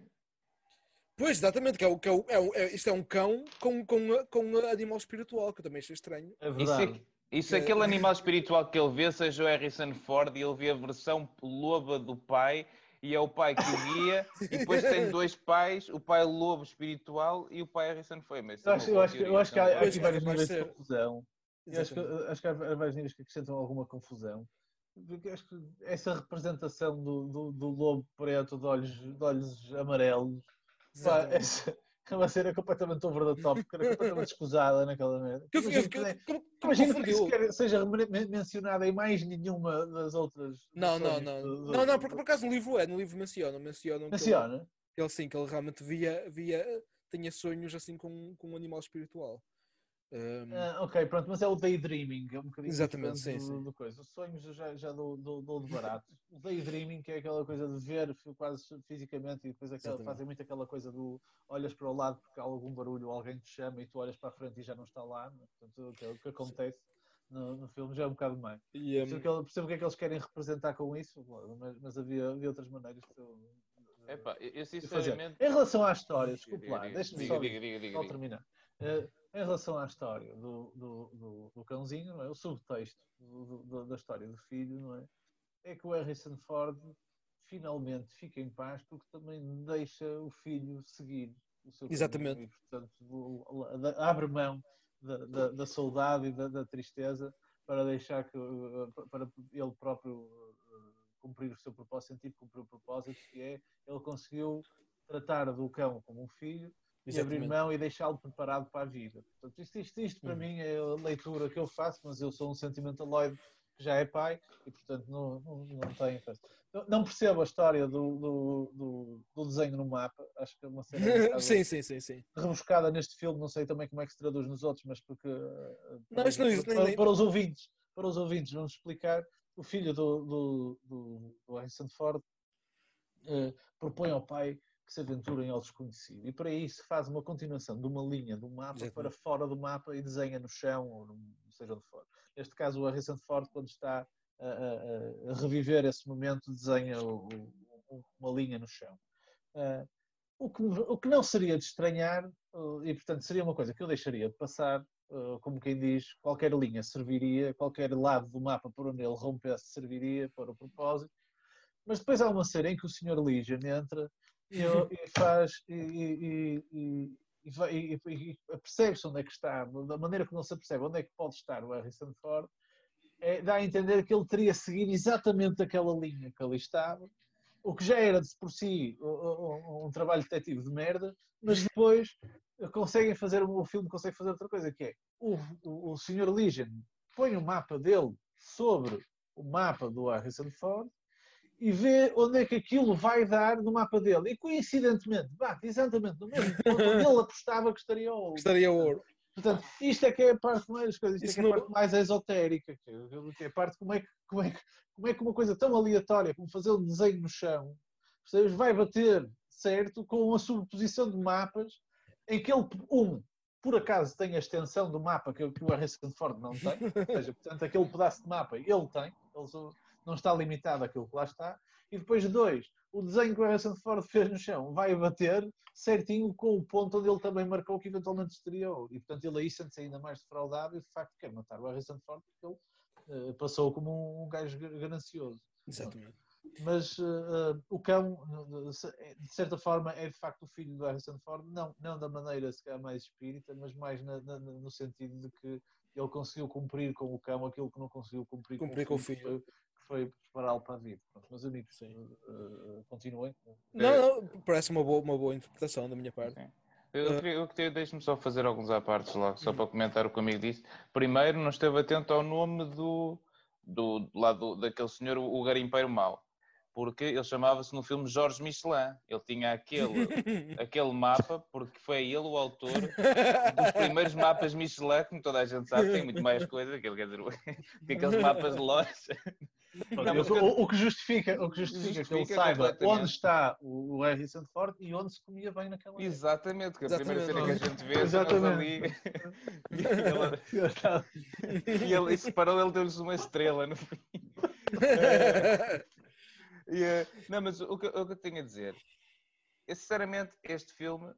Pois, exatamente, que é, o- que é, o- é, o- é- isto é um cão com, com, com animal espiritual, que eu também achei estranho. É E se, verdade. e se Que- aquele animal espiritual que ele vê seja o Harrison Ford e ele vê a versão loba do pai e é o pai que o guia e depois tem dois pais, o pai lobo espiritual e o pai Harrison isso Eu é acho, eu acho, que- eu acho que há, há aqui é vários capaz níveis de confusão. Eu acho, que, acho que há vários níveis que acrescentam alguma confusão. Porque acho que essa representação do, do, do lobo preto de olhos, de olhos amarelos pá, essa é uma cena completamente over the top, que era completamente escusada naquela merda. Que Imagino que imagino que nem confundiu? sequer seja men- mencionada em mais nenhuma das outras. Não, não, não. do- do- Não, não, porque por acaso no livro é, no livro mencionam, mencionam que ele, Menciona? que ele sim, que ele realmente via, via tinha sonhos assim com, com um animal espiritual. Ahm, Ah, ok, pronto, mas é o daydreaming, é um bocadinho Exatamente, sim, do, sim. do coisa. Os sonhos eu já, já dou, dou, dou de barato. O daydreaming que é aquela coisa de ver quase fisicamente e depois aquela, Exatamente. fazem muito aquela coisa do olhas para o lado porque há algum barulho ou alguém te chama e tu olhas para a frente e já não está lá. né? Portanto, o que, o que acontece no, no filme já é um bocado mais. e, ahm, Percebo, percebo o que é que eles querem representar com isso, mas, mas havia, havia outras maneiras de, de- Epá, eu sinceramente. Em relação à história, desculpe lá, diga, deixa-me diga, só diga, diga, diga, só terminar. Eh, em relação à história do, do, do, do cãozinho, não é? o subtexto do- da história do filho, não é? é que o Harrison Ford finalmente fica em paz porque também deixa o filho seguir o seu caminho Exatamente. e, portanto, abre mão da, da, da saudade e da, da tristeza para deixar que eh, para ele próprio eh, cumprir o seu propósito, sentir que cumpriu o propósito, que é ele conseguiu tratar do cão como um filho e abrir mão e deixá-lo preparado para a vida. Portanto, isto, isto, isto para Uhum. mim é a leitura que eu faço, mas eu sou um sentimentaloide que já é pai e, portanto, não, não, não tenho. Não, não percebo a história do, do, do, do desenho no mapa. Acho que é uma cena um bocado sim, sim, sim, sim. rebuscada neste filme. Não sei também como é que se traduz nos outros, mas porque. eh, Não, isso não para, nem- para os ouvintes, para os ouvintes, vamos explicar. O filho do, do, do, do Harrison Ford eh, propõe ao pai que se aventurem ao desconhecido. E para isso faz uma continuação de uma linha do mapa Exatamente. para fora do mapa e desenha no chão, ou no, seja onde for. Neste caso, o Harrison Ford, quando está a, a- a reviver esse momento, desenha o- o- uma linha no chão. Eh, o, que, o que não seria de estranhar, eh, e portanto seria uma coisa que eu deixaria de passar, eh, como quem diz, qualquer linha serviria, qualquer lado do mapa por onde ele rompesse serviria para o propósito. Mas depois há uma cena em que o Sr. Legion entra e, faz e, e- e- e percebe-se onde é que está, da maneira como ele se percebe onde é que pode estar o Harrison Ford, é, dá a entender que ele teria seguido exatamente aquela linha que ali estava, o que já era de por si um, um- um trabalho detetivo de merda, mas depois conseguem fazer, o filme consegue fazer outra coisa, que é o, o, o Sr. Legion põe o mapa dele sobre o mapa do Harrison Ford e vê onde é que aquilo vai dar no mapa dele. E coincidentemente, bate exatamente no mesmo ponto onde ele apostava que estaria o ouro. Gostaria ouro. Portanto, isto é que é a parte mais, coisa, isto é é a parte mais esotérica, que é- que é a parte como é, que, como, é que, como é que uma coisa tão aleatória como fazer um desenho no chão percebes, vai bater certo com uma sobreposição de mapas em que ele, um, por acaso tem a extensão do mapa que, que o Harrison Ford não tem, ou seja, portanto, aquele pedaço de mapa ele tem, ele só não está limitado àquilo que lá está, e depois, dois, o desenho que o Harrison Ford fez no chão vai bater certinho com o ponto onde ele também marcou que eventualmente estreou, e portanto ele aí sente-se ainda mais defraudado e de facto quer matar o Harrison Ford porque ele eh, passou como um gajo ganancioso. Exatamente. Mas eh, o cão, de certa forma, é de facto o filho do Harrison Ford, não, não da maneira se calhar mais espírita, mas mais na- na- no sentido de que ele conseguiu cumprir com o cão aquilo que não conseguiu cumprir, Cumprir com o filho. foi- Que foi prepará-lo para a vida. Pronto, meus amigos, Sim. eh, eh, continuem. Não, não, parece uma boa, uma boa interpretação da minha parte. Sim. Eu, queria- eu queria- deixe-me só fazer alguns à parte lá, só para comentar o que o amigo disse. Primeiro, não esteve atento ao nome do, do, lá do- daquele senhor, o o garimpeiro mau, porque ele chamava-se no filme Jorge Michelin. Ele tinha aquele, aquele mapa, porque foi ele o autor dos primeiros mapas Michelin, como toda a gente sabe, tem muito mais coisa, aquele, quer dizer, que aqueles mapas de loja. Não, mas o, que- o- que justifica, o que justifica, que ele Justifica saiba onde está o, Harrison Ford e onde se comia bem naquela época. Exatamente, que a primeira cena Exatamente. que a gente vê são Exatamente. ali. E ele- E ele, e separou, ele deu-lhes uma estrela no fim. E, eh, não, mas o que, o que eu tenho a dizer, é, sinceramente, este filme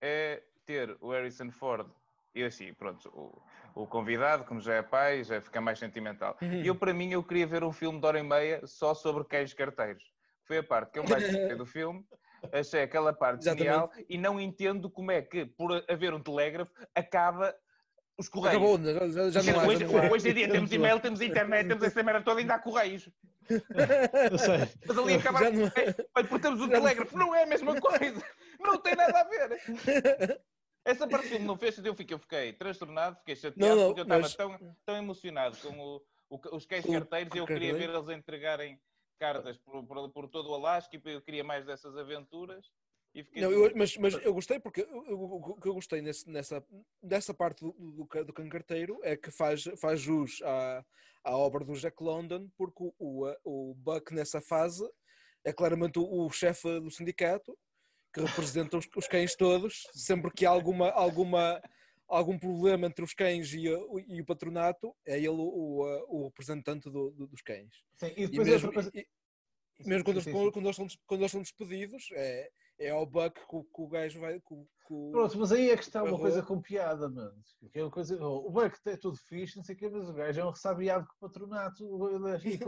é ter o Harrison Ford e assim, pronto, o, o convidado, como já é pai, já fica mais sentimental. E eu, para mim, eu queria ver um filme de hora e meia só sobre queijos carteiros. Foi a parte que eu mais gostei do filme. Achei aquela parte Exatamente. genial e não entendo como é que, por haver um telégrafo, acaba os correios. Acabou, já, já, não há. hoje, Já não há. hoje em dia temos e-mail, temos internet, temos essa merda toda, ainda há correios. Eu sei. Mas ali acabaram não- Olha, porque temos o telégrafo, não é a mesma coisa. Não tem nada a ver. Essa parte não fez, eu fiquei, eu fiquei transtornado, fiquei chateado, Não, não, porque eu estava mas- tão, tão emocionado com o, o- os O- carteiros e eu queria ver eles entregarem cartas por, por, por todo o Alasca e eu queria mais dessas aventuras. E fiquei Não, eu- mas, mas eu gostei porque o que eu gostei nesse- nessa, dessa parte do, do, do cancarteiro é que faz, faz jus à, à obra do Jack London, porque o, o, o Buck nessa fase é claramente o, o chefe do sindicato que representa os, os cães todos, sempre que há alguma, alguma, algum problema entre os cães e, o- e o patronato, é ele o, o, o representante do- do- dos cães. Sim, e E depois mesmo, outra coisa. e- e mesmo quando, Sim, eles, sim, sim. quando, eles são, quando eles são despedidos, é, é ao Buck que, o- que o gajo vai. Que, que Pronto, mas aí é que está uma coisa com piada, mano. Que é uma coisa, o Buck é tudo fixe, não sei o quê, mas o gajo é um ressabiado com o patronato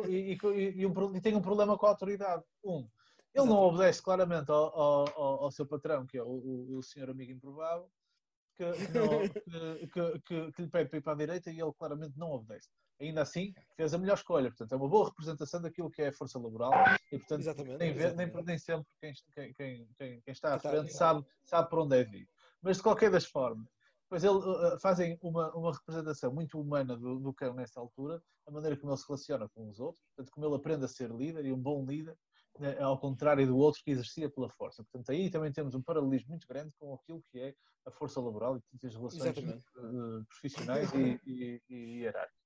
e, e- e um e tem um problema com a autoridade. Um, ele não obedece claramente ao, ao- ao- ao seu patrão, que é o, o, o senhor amigo improvável, que, não- que- que- que- que lhe pede para ir para a direita e ele claramente não obedece. Ainda assim, fez a melhor escolha. Portanto, é uma boa representação daquilo que é a força laboral e, portanto, Exatamente, nem, exatamente. nem sempre quem, quem, quem, quem- está à frente sabe, sabe por onde é vir. Mas, de qualquer das formas, depois ele, uh, fazem uma, uma representação muito humana do, do cão nessa altura, a maneira como ele se relaciona com os outros, portanto, como ele aprende a ser líder e um bom líder, né, ao contrário do outro que exercia pela força. Portanto, aí também temos um paralelismo muito grande com aquilo que é a força laboral e as relações uh, profissionais e, e, e hierárquicas.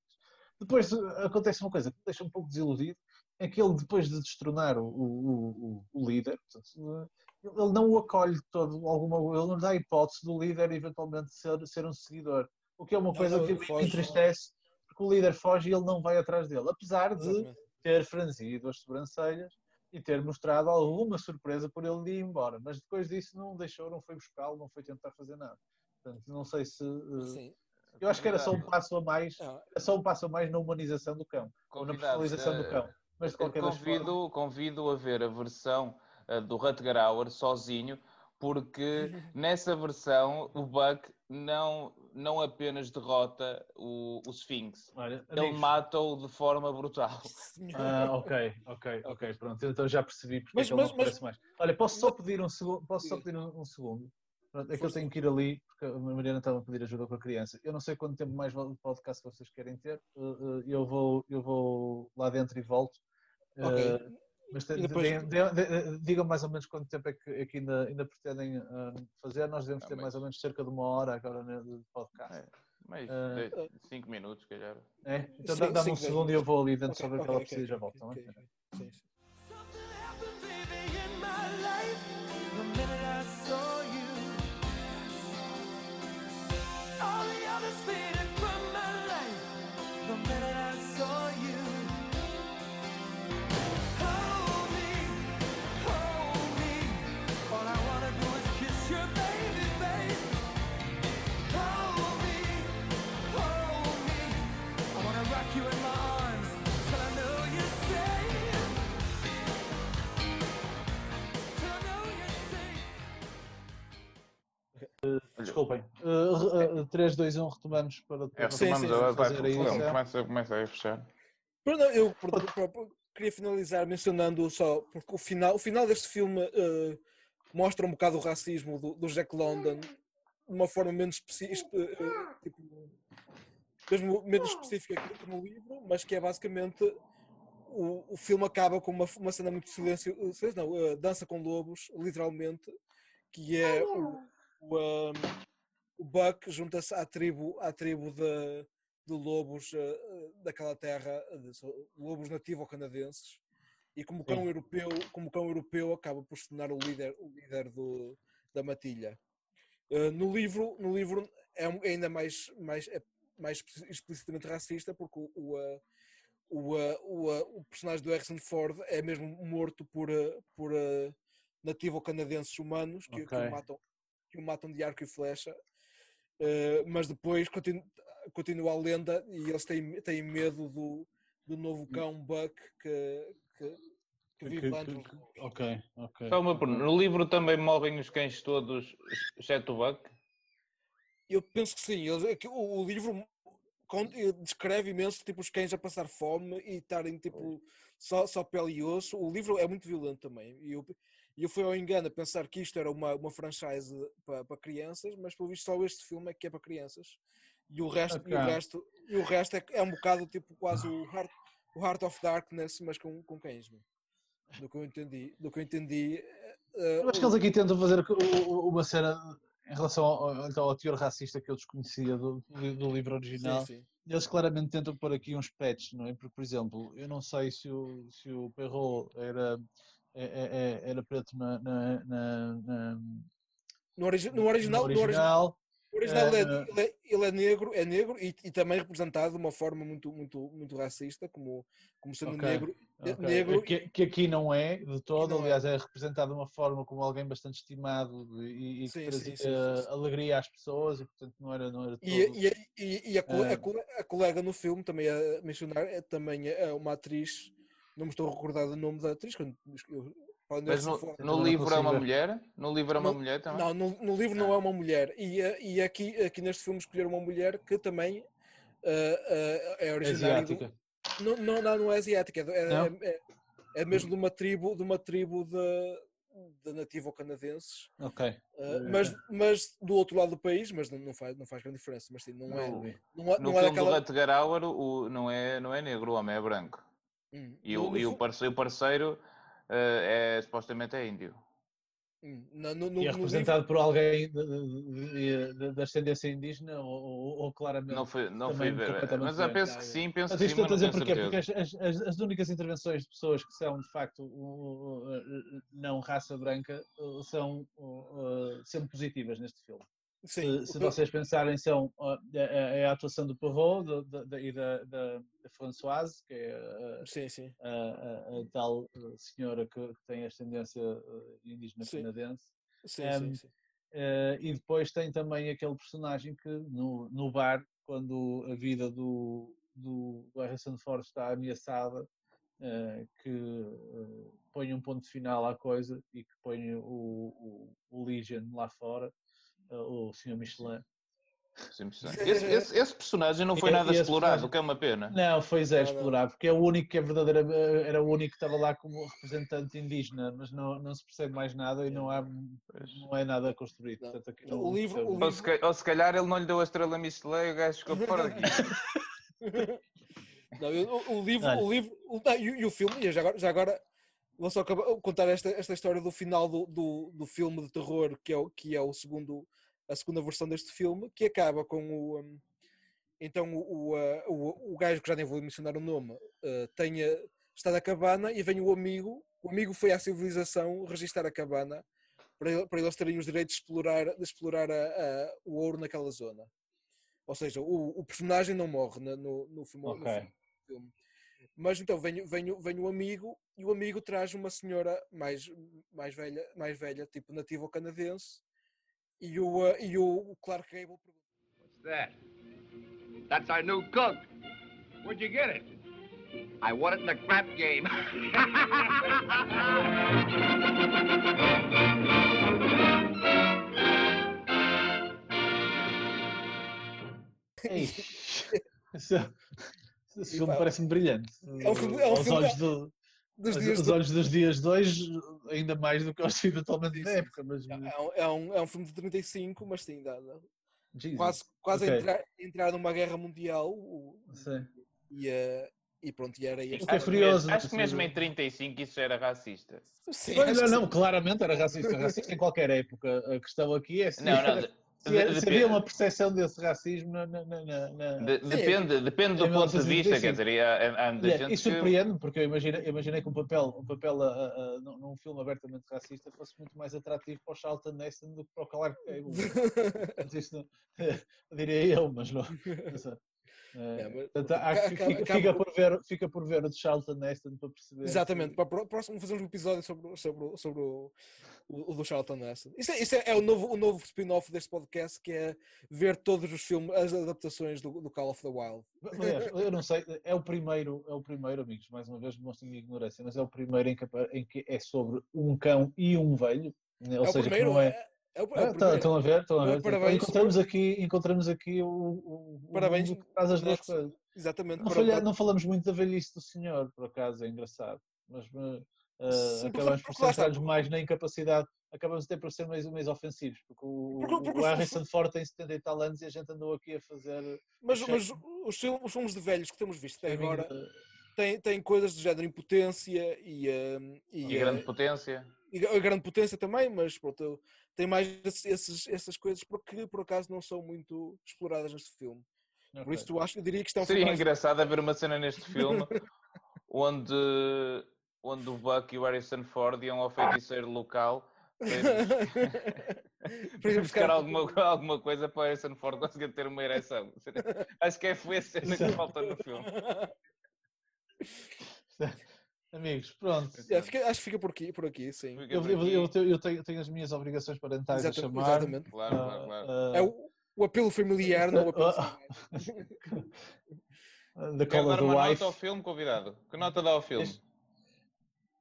Depois uh, acontece uma coisa que me deixa um pouco desiludido, é que ele, depois de destronar o, o, o, o líder, portanto, ele não o acolhe todo, alguma, ele não dá a hipótese do líder eventualmente ser, ser um seguidor. O que é uma coisa não, que me entristece, porque o líder foge e ele não vai atrás dele, apesar de Exatamente. ter franzido as sobrancelhas e ter mostrado alguma surpresa por ele ir embora. Mas depois disso não deixou, não foi buscá-lo, não foi tentar fazer nada. Portanto, não sei se. uh, Sim. Eu acho que era só um passo a mais, era só um passo a mais na humanização do cão, ou na personalização do eh, cão. Mas de qualquer das formas. convido, convido a ver a versão uh, do Rutger Hauer sozinho, porque nessa versão o Buck não, não apenas derrota o, o Sphinx, Olha, ele mata-o de forma brutal. Ah, ok, ok, ok, pronto. Então já percebi porque Mas- é que ele mas- não mas- aparece mais. Olha, posso só pedir um segundo? Posso só pedir um, um segundo? Pronto, é que eu tenho que ir ali, porque a Mariana estava a pedir ajuda com a criança. Eu não sei quanto tempo mais de podcast vocês querem ter. Uh, uh, Eu vou, eu vou lá dentro e volto. Ok. Uh, Mas depois- digam mais ou menos quanto tempo é que, é que ainda, ainda pretendem uh, fazer. Nós devemos Ah, ter mais ou menos cerca de uma hora agora no de podcast. É, Eh, 5 minutos, calhar. É? Então dá-me um segundo e eu vou ali dentro ok, só ver o que ok, ela precisa e já volto. tá ok, bem? ok. Sim, sim. Desculpem. Uh, 3, 2, 1, retomamos para É, depois Sim, retomamos sim, agora, vai, sim. começa, começa aí a fechar. Eu queria finalizar mencionando só, porque o final, o final deste filme eh, mostra um bocado o racismo do, do Jack London de uma forma menos específica, tipo, mesmo menos específica que no livro, mas que é basicamente o, o filme acaba com uma, uma cena muito silêncio, silêncio não, eh, dança com lobos, literalmente, que é o, o, um, o Buck junta-se à tribo, à tribo de, de lobos eh, daquela terra, eh, de lobos nativo-canadenses, e como cão Sim. europeu, como cão europeu acaba por se tornar o líder, o líder do, da matilha. Eh, no livro, no livro é é ainda mais, mais, é mais explici- explicitamente racista, porque o, o, o, o, o personagem do Harrison Ford é mesmo morto por, por nativo-canadenses humanos que, que Ok. o matam, que o matam de arco e flecha. Eh, mas depois continu- continua a lenda e eles têm, têm medo do, do novo cão Buck que, que, que vive Que- lá que- entre. Ok, ok. Só uma pergunta. No livro também morrem os cães todos, exceto o Buck? Eu penso que sim. eles- é o, o livro descreve imenso tipo, os cães a passar fome e estarem tipo, só, só pele e osso. O livro é muito violento também. E eu, e eu fui ao engano a pensar que isto era uma, uma franchise para, para crianças, mas pelo visto só este filme é que é para crianças. E o resto, e o resto, e o resto é, é um bocado tipo quase o Heart, o Heart of Darkness, mas com, com cães. meu. Do que eu entendi. Do que eu entendi Eu acho que eles aqui tentam fazer uma cena em relação ao, então, ao teor racista que eu desconhecia do, do- do livro original. sim, sim. Eles claramente tentam pôr aqui uns patches, não é? Porque, por exemplo, eu não sei se o, se o Perrault era, é- é- é- era preto na, na- na- No, origi- no original, no no original original. O original Eh, ele, é, ele é- ele é negro, é negro e, e também representado de uma forma muito, muito, muito racista, como, como sendo Ok, negro. ok. negro que, que aqui não é de todo, é. aliás, é representado de uma forma como alguém bastante estimado e, e que Sim, trazia sim, sim, sim, alegria às pessoas e, portanto, não era, não era todo. E, e, a, Eh. a a colega no filme, também a mencionar, é também é uma atriz, não me estou a recordar do nome da atriz, quando eu, quando Mas no, no não livro é uma ver. mulher? No livro é uma Não- mulher também? Não, no, no livro não é uma mulher. E, eh, e aqui, aqui neste filme escolheram uma mulher que também eh, eh, é É originária do, asiática. Não, não, não, não é asiática, é, do- é- Não? é- é mesmo de uma tribo, de uma tribo de, de nativo-canadenses, Ok. uh, mas, mas do outro lado do país, mas não, não, faz, não faz grande diferença, mas sim, não é, No, não é, no não é filme do. Rutger Hauer, o, não, é, não é negro, o homem é branco. Hum, E, no- o, no e o parceiro, o parceiro eh, é, supostamente é índio. hum, no- no- no- E é representado por alguém da ascendência indígena ou, ou- ou claramente. Não fui, não Também fui ver. completamente Mas eu penso que sim, penso Mas que sim, estou mas dizer porquê? Porque as, as- as únicas intervenções de pessoas que são de facto uh, uh, uh, não raça branca uh, são uh, uh, sempre positivas neste filme. Sim, Se, se vocês pensarem, são uh, a, a- a atuação do Perrault e da, da, da Françoise, que é uh, sim, sim, a, a- a tal uh, senhora que, tem ascendência uh, indígena Sim. canadense. sim, Em, sim, sim. Uh, e depois tem também aquele personagem que no, no bar, quando a vida do, do, do Harrison Ford está ameaçada, uh, que uh, põe um ponto final à coisa e que põe o, o, o Legion lá fora, o Sr. Michelin. Sim, sim. Esse, esse- esse personagem não foi nada esse explorado, o que é uma pena. Não, foi não. explorar, porque é o único que é verdadeiro, era o único que estava lá como representante indígena, mas não, não se percebe mais nada e não, há, não é nada construído. Portanto, aqui O não livro- o Ou se, ou se calhar ele não lhe deu a estrela Michelin e o gajo ficou fora daqui. Não, o, o livro, Olha. o livro, o, e, o- e o filme, e já agora, já agora vou só acabar- contar esta, esta história do final do, do, do filme de terror, que é, o, que é o segundo, a segunda versão deste filme, que acaba com o. hum, então o, o, o, o gajo que já nem vou mencionar o nome ah, tenha, está na cabana e vem o amigo. O amigo foi à civilização registar a cabana para, para eles terem os direitos de explorar, de explorar a- a- o ouro naquela zona. Ou seja, o, o personagem não morre na- no, no, filme, no Ok. filme- filme. Mas então vem, o- vem, o- vem o amigo e o amigo traz uma senhora mais, mais, velha, mais velha, tipo nativo canadense, e o, eh, e o, Clark Gable pergunta. What's that? That's our new cook. Where'd you get it? I won it in the crap game. Esse, esse filme parece-me brilhante. é um filme- é um filme olhos do- Dos aos- dias do- olhos dos dias de hoje, ainda mais do que aos eventualmente Sim, da época. Mas, É um, é, um, é um filme de 35, mas sim, dá, dá- quase, quase a Ok. entrar, entrar numa guerra mundial o- Sim. e, eh, e pronto, e era este. Fiquei Acho que curioso, mesmo- Acho que mesmo em 35 isso era racista. Sim, não, não, claramente era racista. Racista em qualquer época. A questão aqui é se, Não, não, se, havia uma percepção desse racismo na. na, na, na- na- de- depende, depende do ponto de vista, 1935. quer dizer, e há, há é- gente e que- surpreende-me, porque eu imaginei, imaginei que um papel, um papel a- a- a- num filme abertamente racista fosse muito mais atrativo para o Charlton Heston do que para o Clark Gable. Mas isto não- diria eu, mas não. não sei. É, É, mas- portanto, acho que acaba- fica, por- ver, fica por ver o de Charlton Heston para perceber. Exatamente, para o pró- próximo fazer um episódio sobre, o- sobre, sobre o, o, o do Charlton Heston. Isso, é, isso é, é o novo, o novo spin-off deste podcast que é ver todos os filmes, as adaptações do, do Call of the Wild. Aliás, eu não sei, é o primeiro, é o primeiro, amigos, mais uma vez demonstro a minha ignorância, mas é o primeiro em que, em que é sobre um cão e um velho. né? Ou é seja, que primeiro, não é. É, o, é o Ah, primeiro. Estão a ver? Estão a ver? Então, Parabéns. Encontramos aqui, encontramos aqui o, o, o Parabéns, mundo que faz as duas coisas. Exatamente. Não, falha- não falamos muito da velhice do senhor, por acaso, é engraçado. Mas uh, Sim, acabamos por centrar-nos mais na incapacidade, acabamos até por ser mais, mais ofensivos, porque o, Porque- porque o Harrison Ford tem 70 e tal anos e a gente andou aqui a fazer. mas, mas os, os filmes de velhos que temos visto até agora têm, têm coisas do género impotência e, eh, e, E eh, grande potência. E a grande potência também, mas pronto, tem mais esses- essas coisas porque por acaso não são muito exploradas neste filme. Por Ok. isso tu acho, eu diria que isto é um Seria mais- engraçado haver uma cena neste filme onde, onde o Buck e o Harrison Ford iam ao feiticeiro local para buscar alguma, alguma coisa para o Harrison Ford conseguir ter uma ereção. Acho que é foi a cena que falta no filme. Amigos, pronto. É, fica- acho que fica por aqui, por aqui sim. Eu, por eu- eu tenho, eu tenho- tenho as minhas obrigações parentais a Exata- chamar. exatamente. Claro, claro, claro. Ah, É o, o apelo familiar, não o apelo Ah, familiar. ah, of dar the uma Wife. nota ao filme, convidado? Que nota dá ao filme? Este-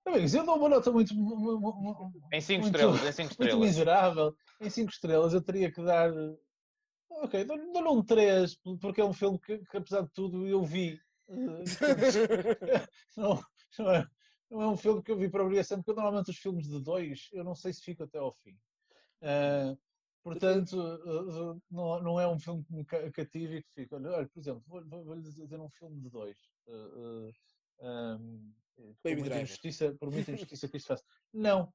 Amigos, eu dou uma nota muito, mu- mu- mu- Em 5 Muito- estrelas, em 5 muito estrelas. miserável. Em 5 estrelas eu teria que dar. Ok, dou- dou-lhe um 3, porque é um filme que, que, apesar de tudo, eu vi. Eh, não, não, é, não é um filme que eu vi por obrigação, porque normalmente os filmes de dois eu não sei se fico até ao fim. Eh, portanto, eh, eh, não, não é um filme que me ca- cative e que fica. Olha, por exemplo, vou- vou- vou-lhe dizer um filme de dois. eh, eh, ehm, por Baby muita Driver. injustiça, por muita injustiça que isto faça. Não,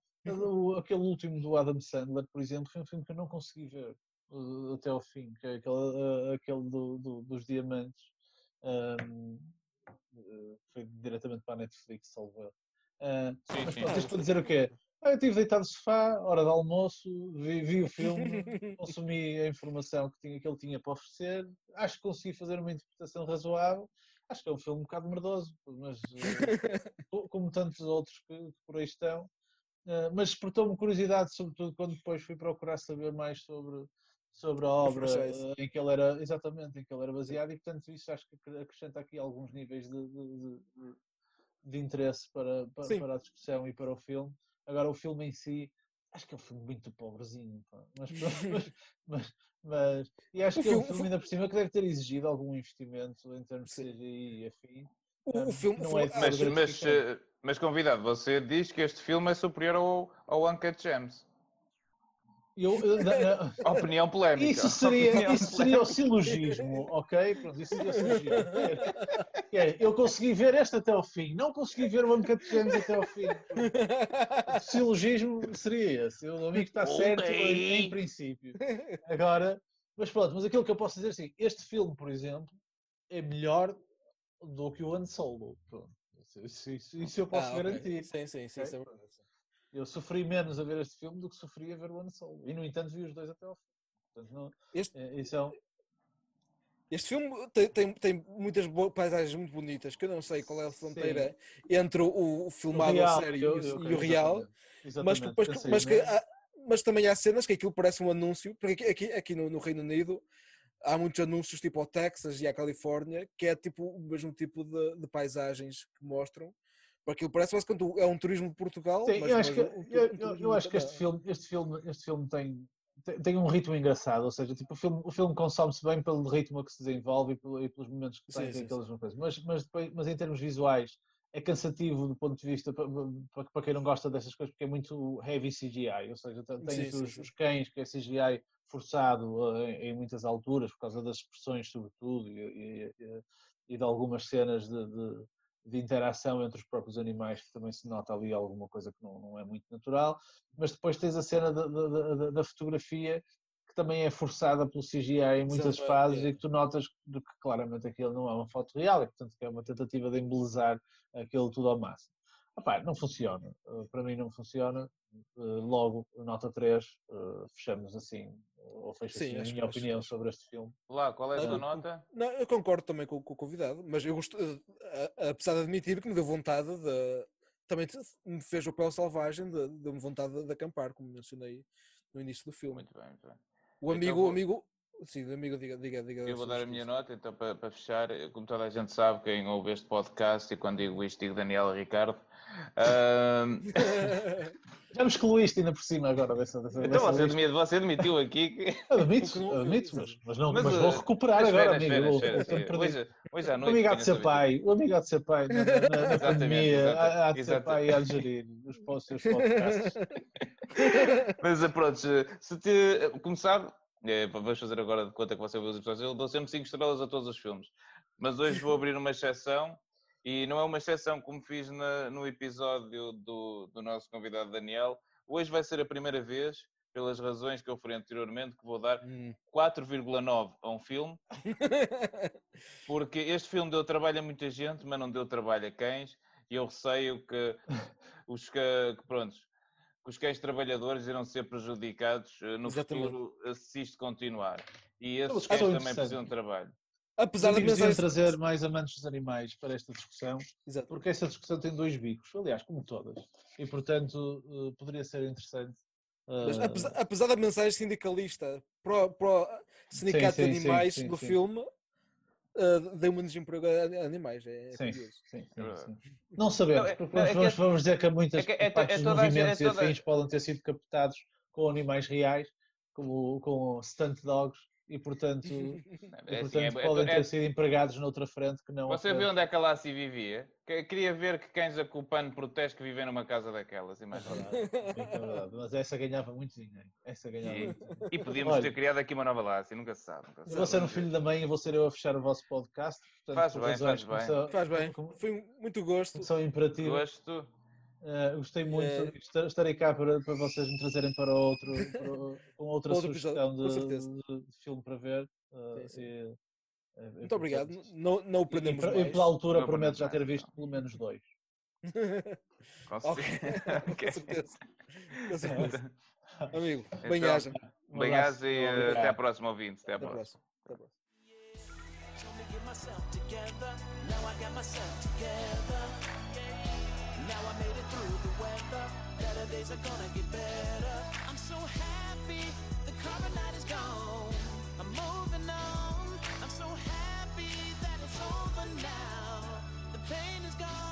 aquele último do Adam Sandler, por exemplo, foi um filme que eu não consegui ver eh, até ao fim, que é aquele, eh, aquele do, do- dos diamantes. eh, foi diretamente para a Netflix, salvo erro. Eh, Sim, mas pronto, isto para dizer o quê? Ah, eu estive deitado no sofá, hora de almoço, vi, vi o filme, consumi a informação que, tinha, que ele tinha para oferecer, acho que consegui fazer uma interpretação razoável. Acho que é um filme um bocado merdoso, mas eh, co- como tantos outros que, que por aí estão. Eh, mas despertou-me curiosidade, sobretudo quando depois fui procurar saber mais sobre, sobre a obra eh, em que ele era, exatamente, em que ele era baseado, e portanto isso acho que acre- acrescenta aqui alguns níveis de, de- de- de- interesse para, para, para a discussão e para o filme. Agora, o filme em si, acho que é um filme muito pobrezinho, pá. Mas, mas, mas, mas- e acho O que é um filme- o filme filme- ainda por cima que deve ter exigido algum investimento em termos de. CGI e afim. O, o filme, Não filme- é Mas, mas, eh, mas convidado, você diz que este filme é superior ao, ao Uncut Gems. Eu, eu- Opinião polémica. Isso seria, Opinião isso seria o silogismo, ok? Pronto, isso seria o silogismo. Que é, eu consegui ver este até ao fim, não consegui ver o Uncut Gems até ao fim. O silogismo seria esse. O amigo está certo em, em princípio. Agora, mas pronto, mas aquilo que eu posso dizer assim, este filme, por exemplo, é melhor do que o Han Solo. Pronto. Isso, isso- isso- eu posso Ah, ok. garantir. Sim, sim, sim, Ok? Eu sofri menos a ver este filme do que sofri a ver o Han Solo. E, no entanto, vi os dois até ao fim. Portanto, não, Este- é, é um- Este filme tem, tem, tem muitas paisagens muito bonitas, que eu não sei qual é a fronteira entre o, o filmado a sério eu- e o- eu e o creio real. exatamente. Mas, que, pensei mas, que há- mas também há cenas que aquilo parece um anúncio, porque aqui, aqui, aqui no, no Reino Unido há muitos anúncios tipo ao Texas e à Califórnia, que é tipo o mesmo tipo de, de paisagens que mostram. Porque parece basicamente um- é um turismo de Portugal. Sim, mas, eu acho mas que, um eu, eu- acho que este filme, este filme, este filme tem, tem, um ritmo engraçado, ou seja, tipo, o filme, o filme consome-se bem pelo ritmo que se desenvolve e, pelo- e pelos momentos que tem, Sim, tem sim, aquelas coisas. Mas, mas, depois, mas em termos visuais é cansativo do ponto de vista para, para, para quem não gosta dessas coisas, porque é muito heavy CGI, ou seja, tem Sim, os, os cães que é CGI forçado eh, em, em muitas alturas por causa das expressões sobretudo e, e- e- e de algumas cenas de, de- de interação entre os próprios animais que também se nota ali alguma coisa que não, não é muito natural, mas depois tens a cena da, da- da- fotografia que também é forçada pelo CGI em muitas Exatamente, fases é. e que tu notas que claramente aquilo não é uma foto real e portanto que é uma tentativa de embelezar aquilo tudo ao máximo. Epá, não funciona, Uh, para mim não funciona, logo, nota 3, uh, fechamos assim, ou fecho Sim, assim a minha opinião acho- sobre este filme. Lá, qual é a Ah, tua nota? Não, eu concordo também com, com o convidado, mas eu gosto, eh, a- apesar de admitir que me deu vontade de. Também me fez o pé selvagem de, de me vontade de, de acampar, como mencionei no início do filme. Muito bem, muito bem. O Então amigo, vou- o amigo. Sim, o amigo, diga, diga, diga. Eu vou dar a minha nota, então, para, para fechar, como toda a gente sabe, quem ouve este podcast, e quando digo isto, digo Daniel Ricardo. Ahm, Já me excluíste ainda por cima agora dessa, dessa, então você, você admitiu aqui que. Admito, admito, mas, mas, não, Mas, mas, uh, vou recuperar agora, amigo. Hoje, hoje à O amigo de ser pai, o amigo de ser pai, na, na- na- pandemia, há, de ser pai e há de gerir os, seus podcasts. Mas eh, pronto, se te. Como sabe, eh, vamos fazer agora de conta que você vê os episódios, eu dou sempre 5 estrelas a todos os filmes. Mas hoje vou abrir uma exceção e não é uma exceção como fiz na- no episódio do, do nosso convidado Daniel. Hoje vai ser a primeira vez, pelas razões que eu falei anteriormente, que vou dar Hum. 4,9 a um filme, porque este filme deu trabalho a muita gente, mas não deu trabalho a cães, e eu receio que os que, que, pronto, que os cães trabalhadores irão ser prejudicados eh, no Exatamente. futuro eh, se isto continuar. E Então, esses cães também precisam de trabalho. Apesar da mensagem. trazer mais amantes dos animais para esta discussão, Exato. porque esta discussão tem dois bicos, aliás, como todas, e portanto eh, poderia ser interessante. Mas eh, apesar, apesar da mensagem sindicalista para, o- sindicato sim, de sim, animais sim, do sim. filme, uh, deu menos emprego a animais. É, é Sim, curioso. sim, sim. Não sabemos, Não, é- porque não, é vamos, é- vamos dizer que há muitas é que- é partes é dos movimentos é e afins podem ter sido captados com animais reais, como com stunt dogs, e portanto, e, É assim, portanto é- é- podem é- ter sido empregados noutra frente que não Você vê onde é que a Lassie vivia? Que- Queria ver que cães a culpando protesto que vivem numa casa daquelas. É Imagina. verdade, é verdade, mas essa ganhava muito dinheiro. Essa ganhava E, muito dinheiro. e podíamos Olha. ter criado aqui uma nova Lassie, nunca se sabe. Nunca se Eu vou sabe. ser um filho da mãe e vou ser eu a fechar o vosso podcast. Portanto, Faz bem, faz bem. que são- Faz bem. Foi muito gosto. são imperativas. Gosto. Uh, gostei muito, esta- estarei cá para, para vocês me trazerem para outro, para, com outra Outro sugestão episódio, de, de- de filme para ver. uh, Sim, sim. e- e- e, Muito obrigado. Não, não o E, prendemos e mais. pela altura Não prometo já ter visto pelo menos dois. Com Ok, certeza. com certeza. Com certeza. Amigo, Então, bem-aja. Abraço, e obrigado. até à próxima, ouvinte. Até à Até próxima. próxima. Até a próxima. Now I made it through the weather. Better days are gonna get better. I'm so happy the carbon night is gone. I'm moving on. I'm so happy that it's over now. The pain is gone.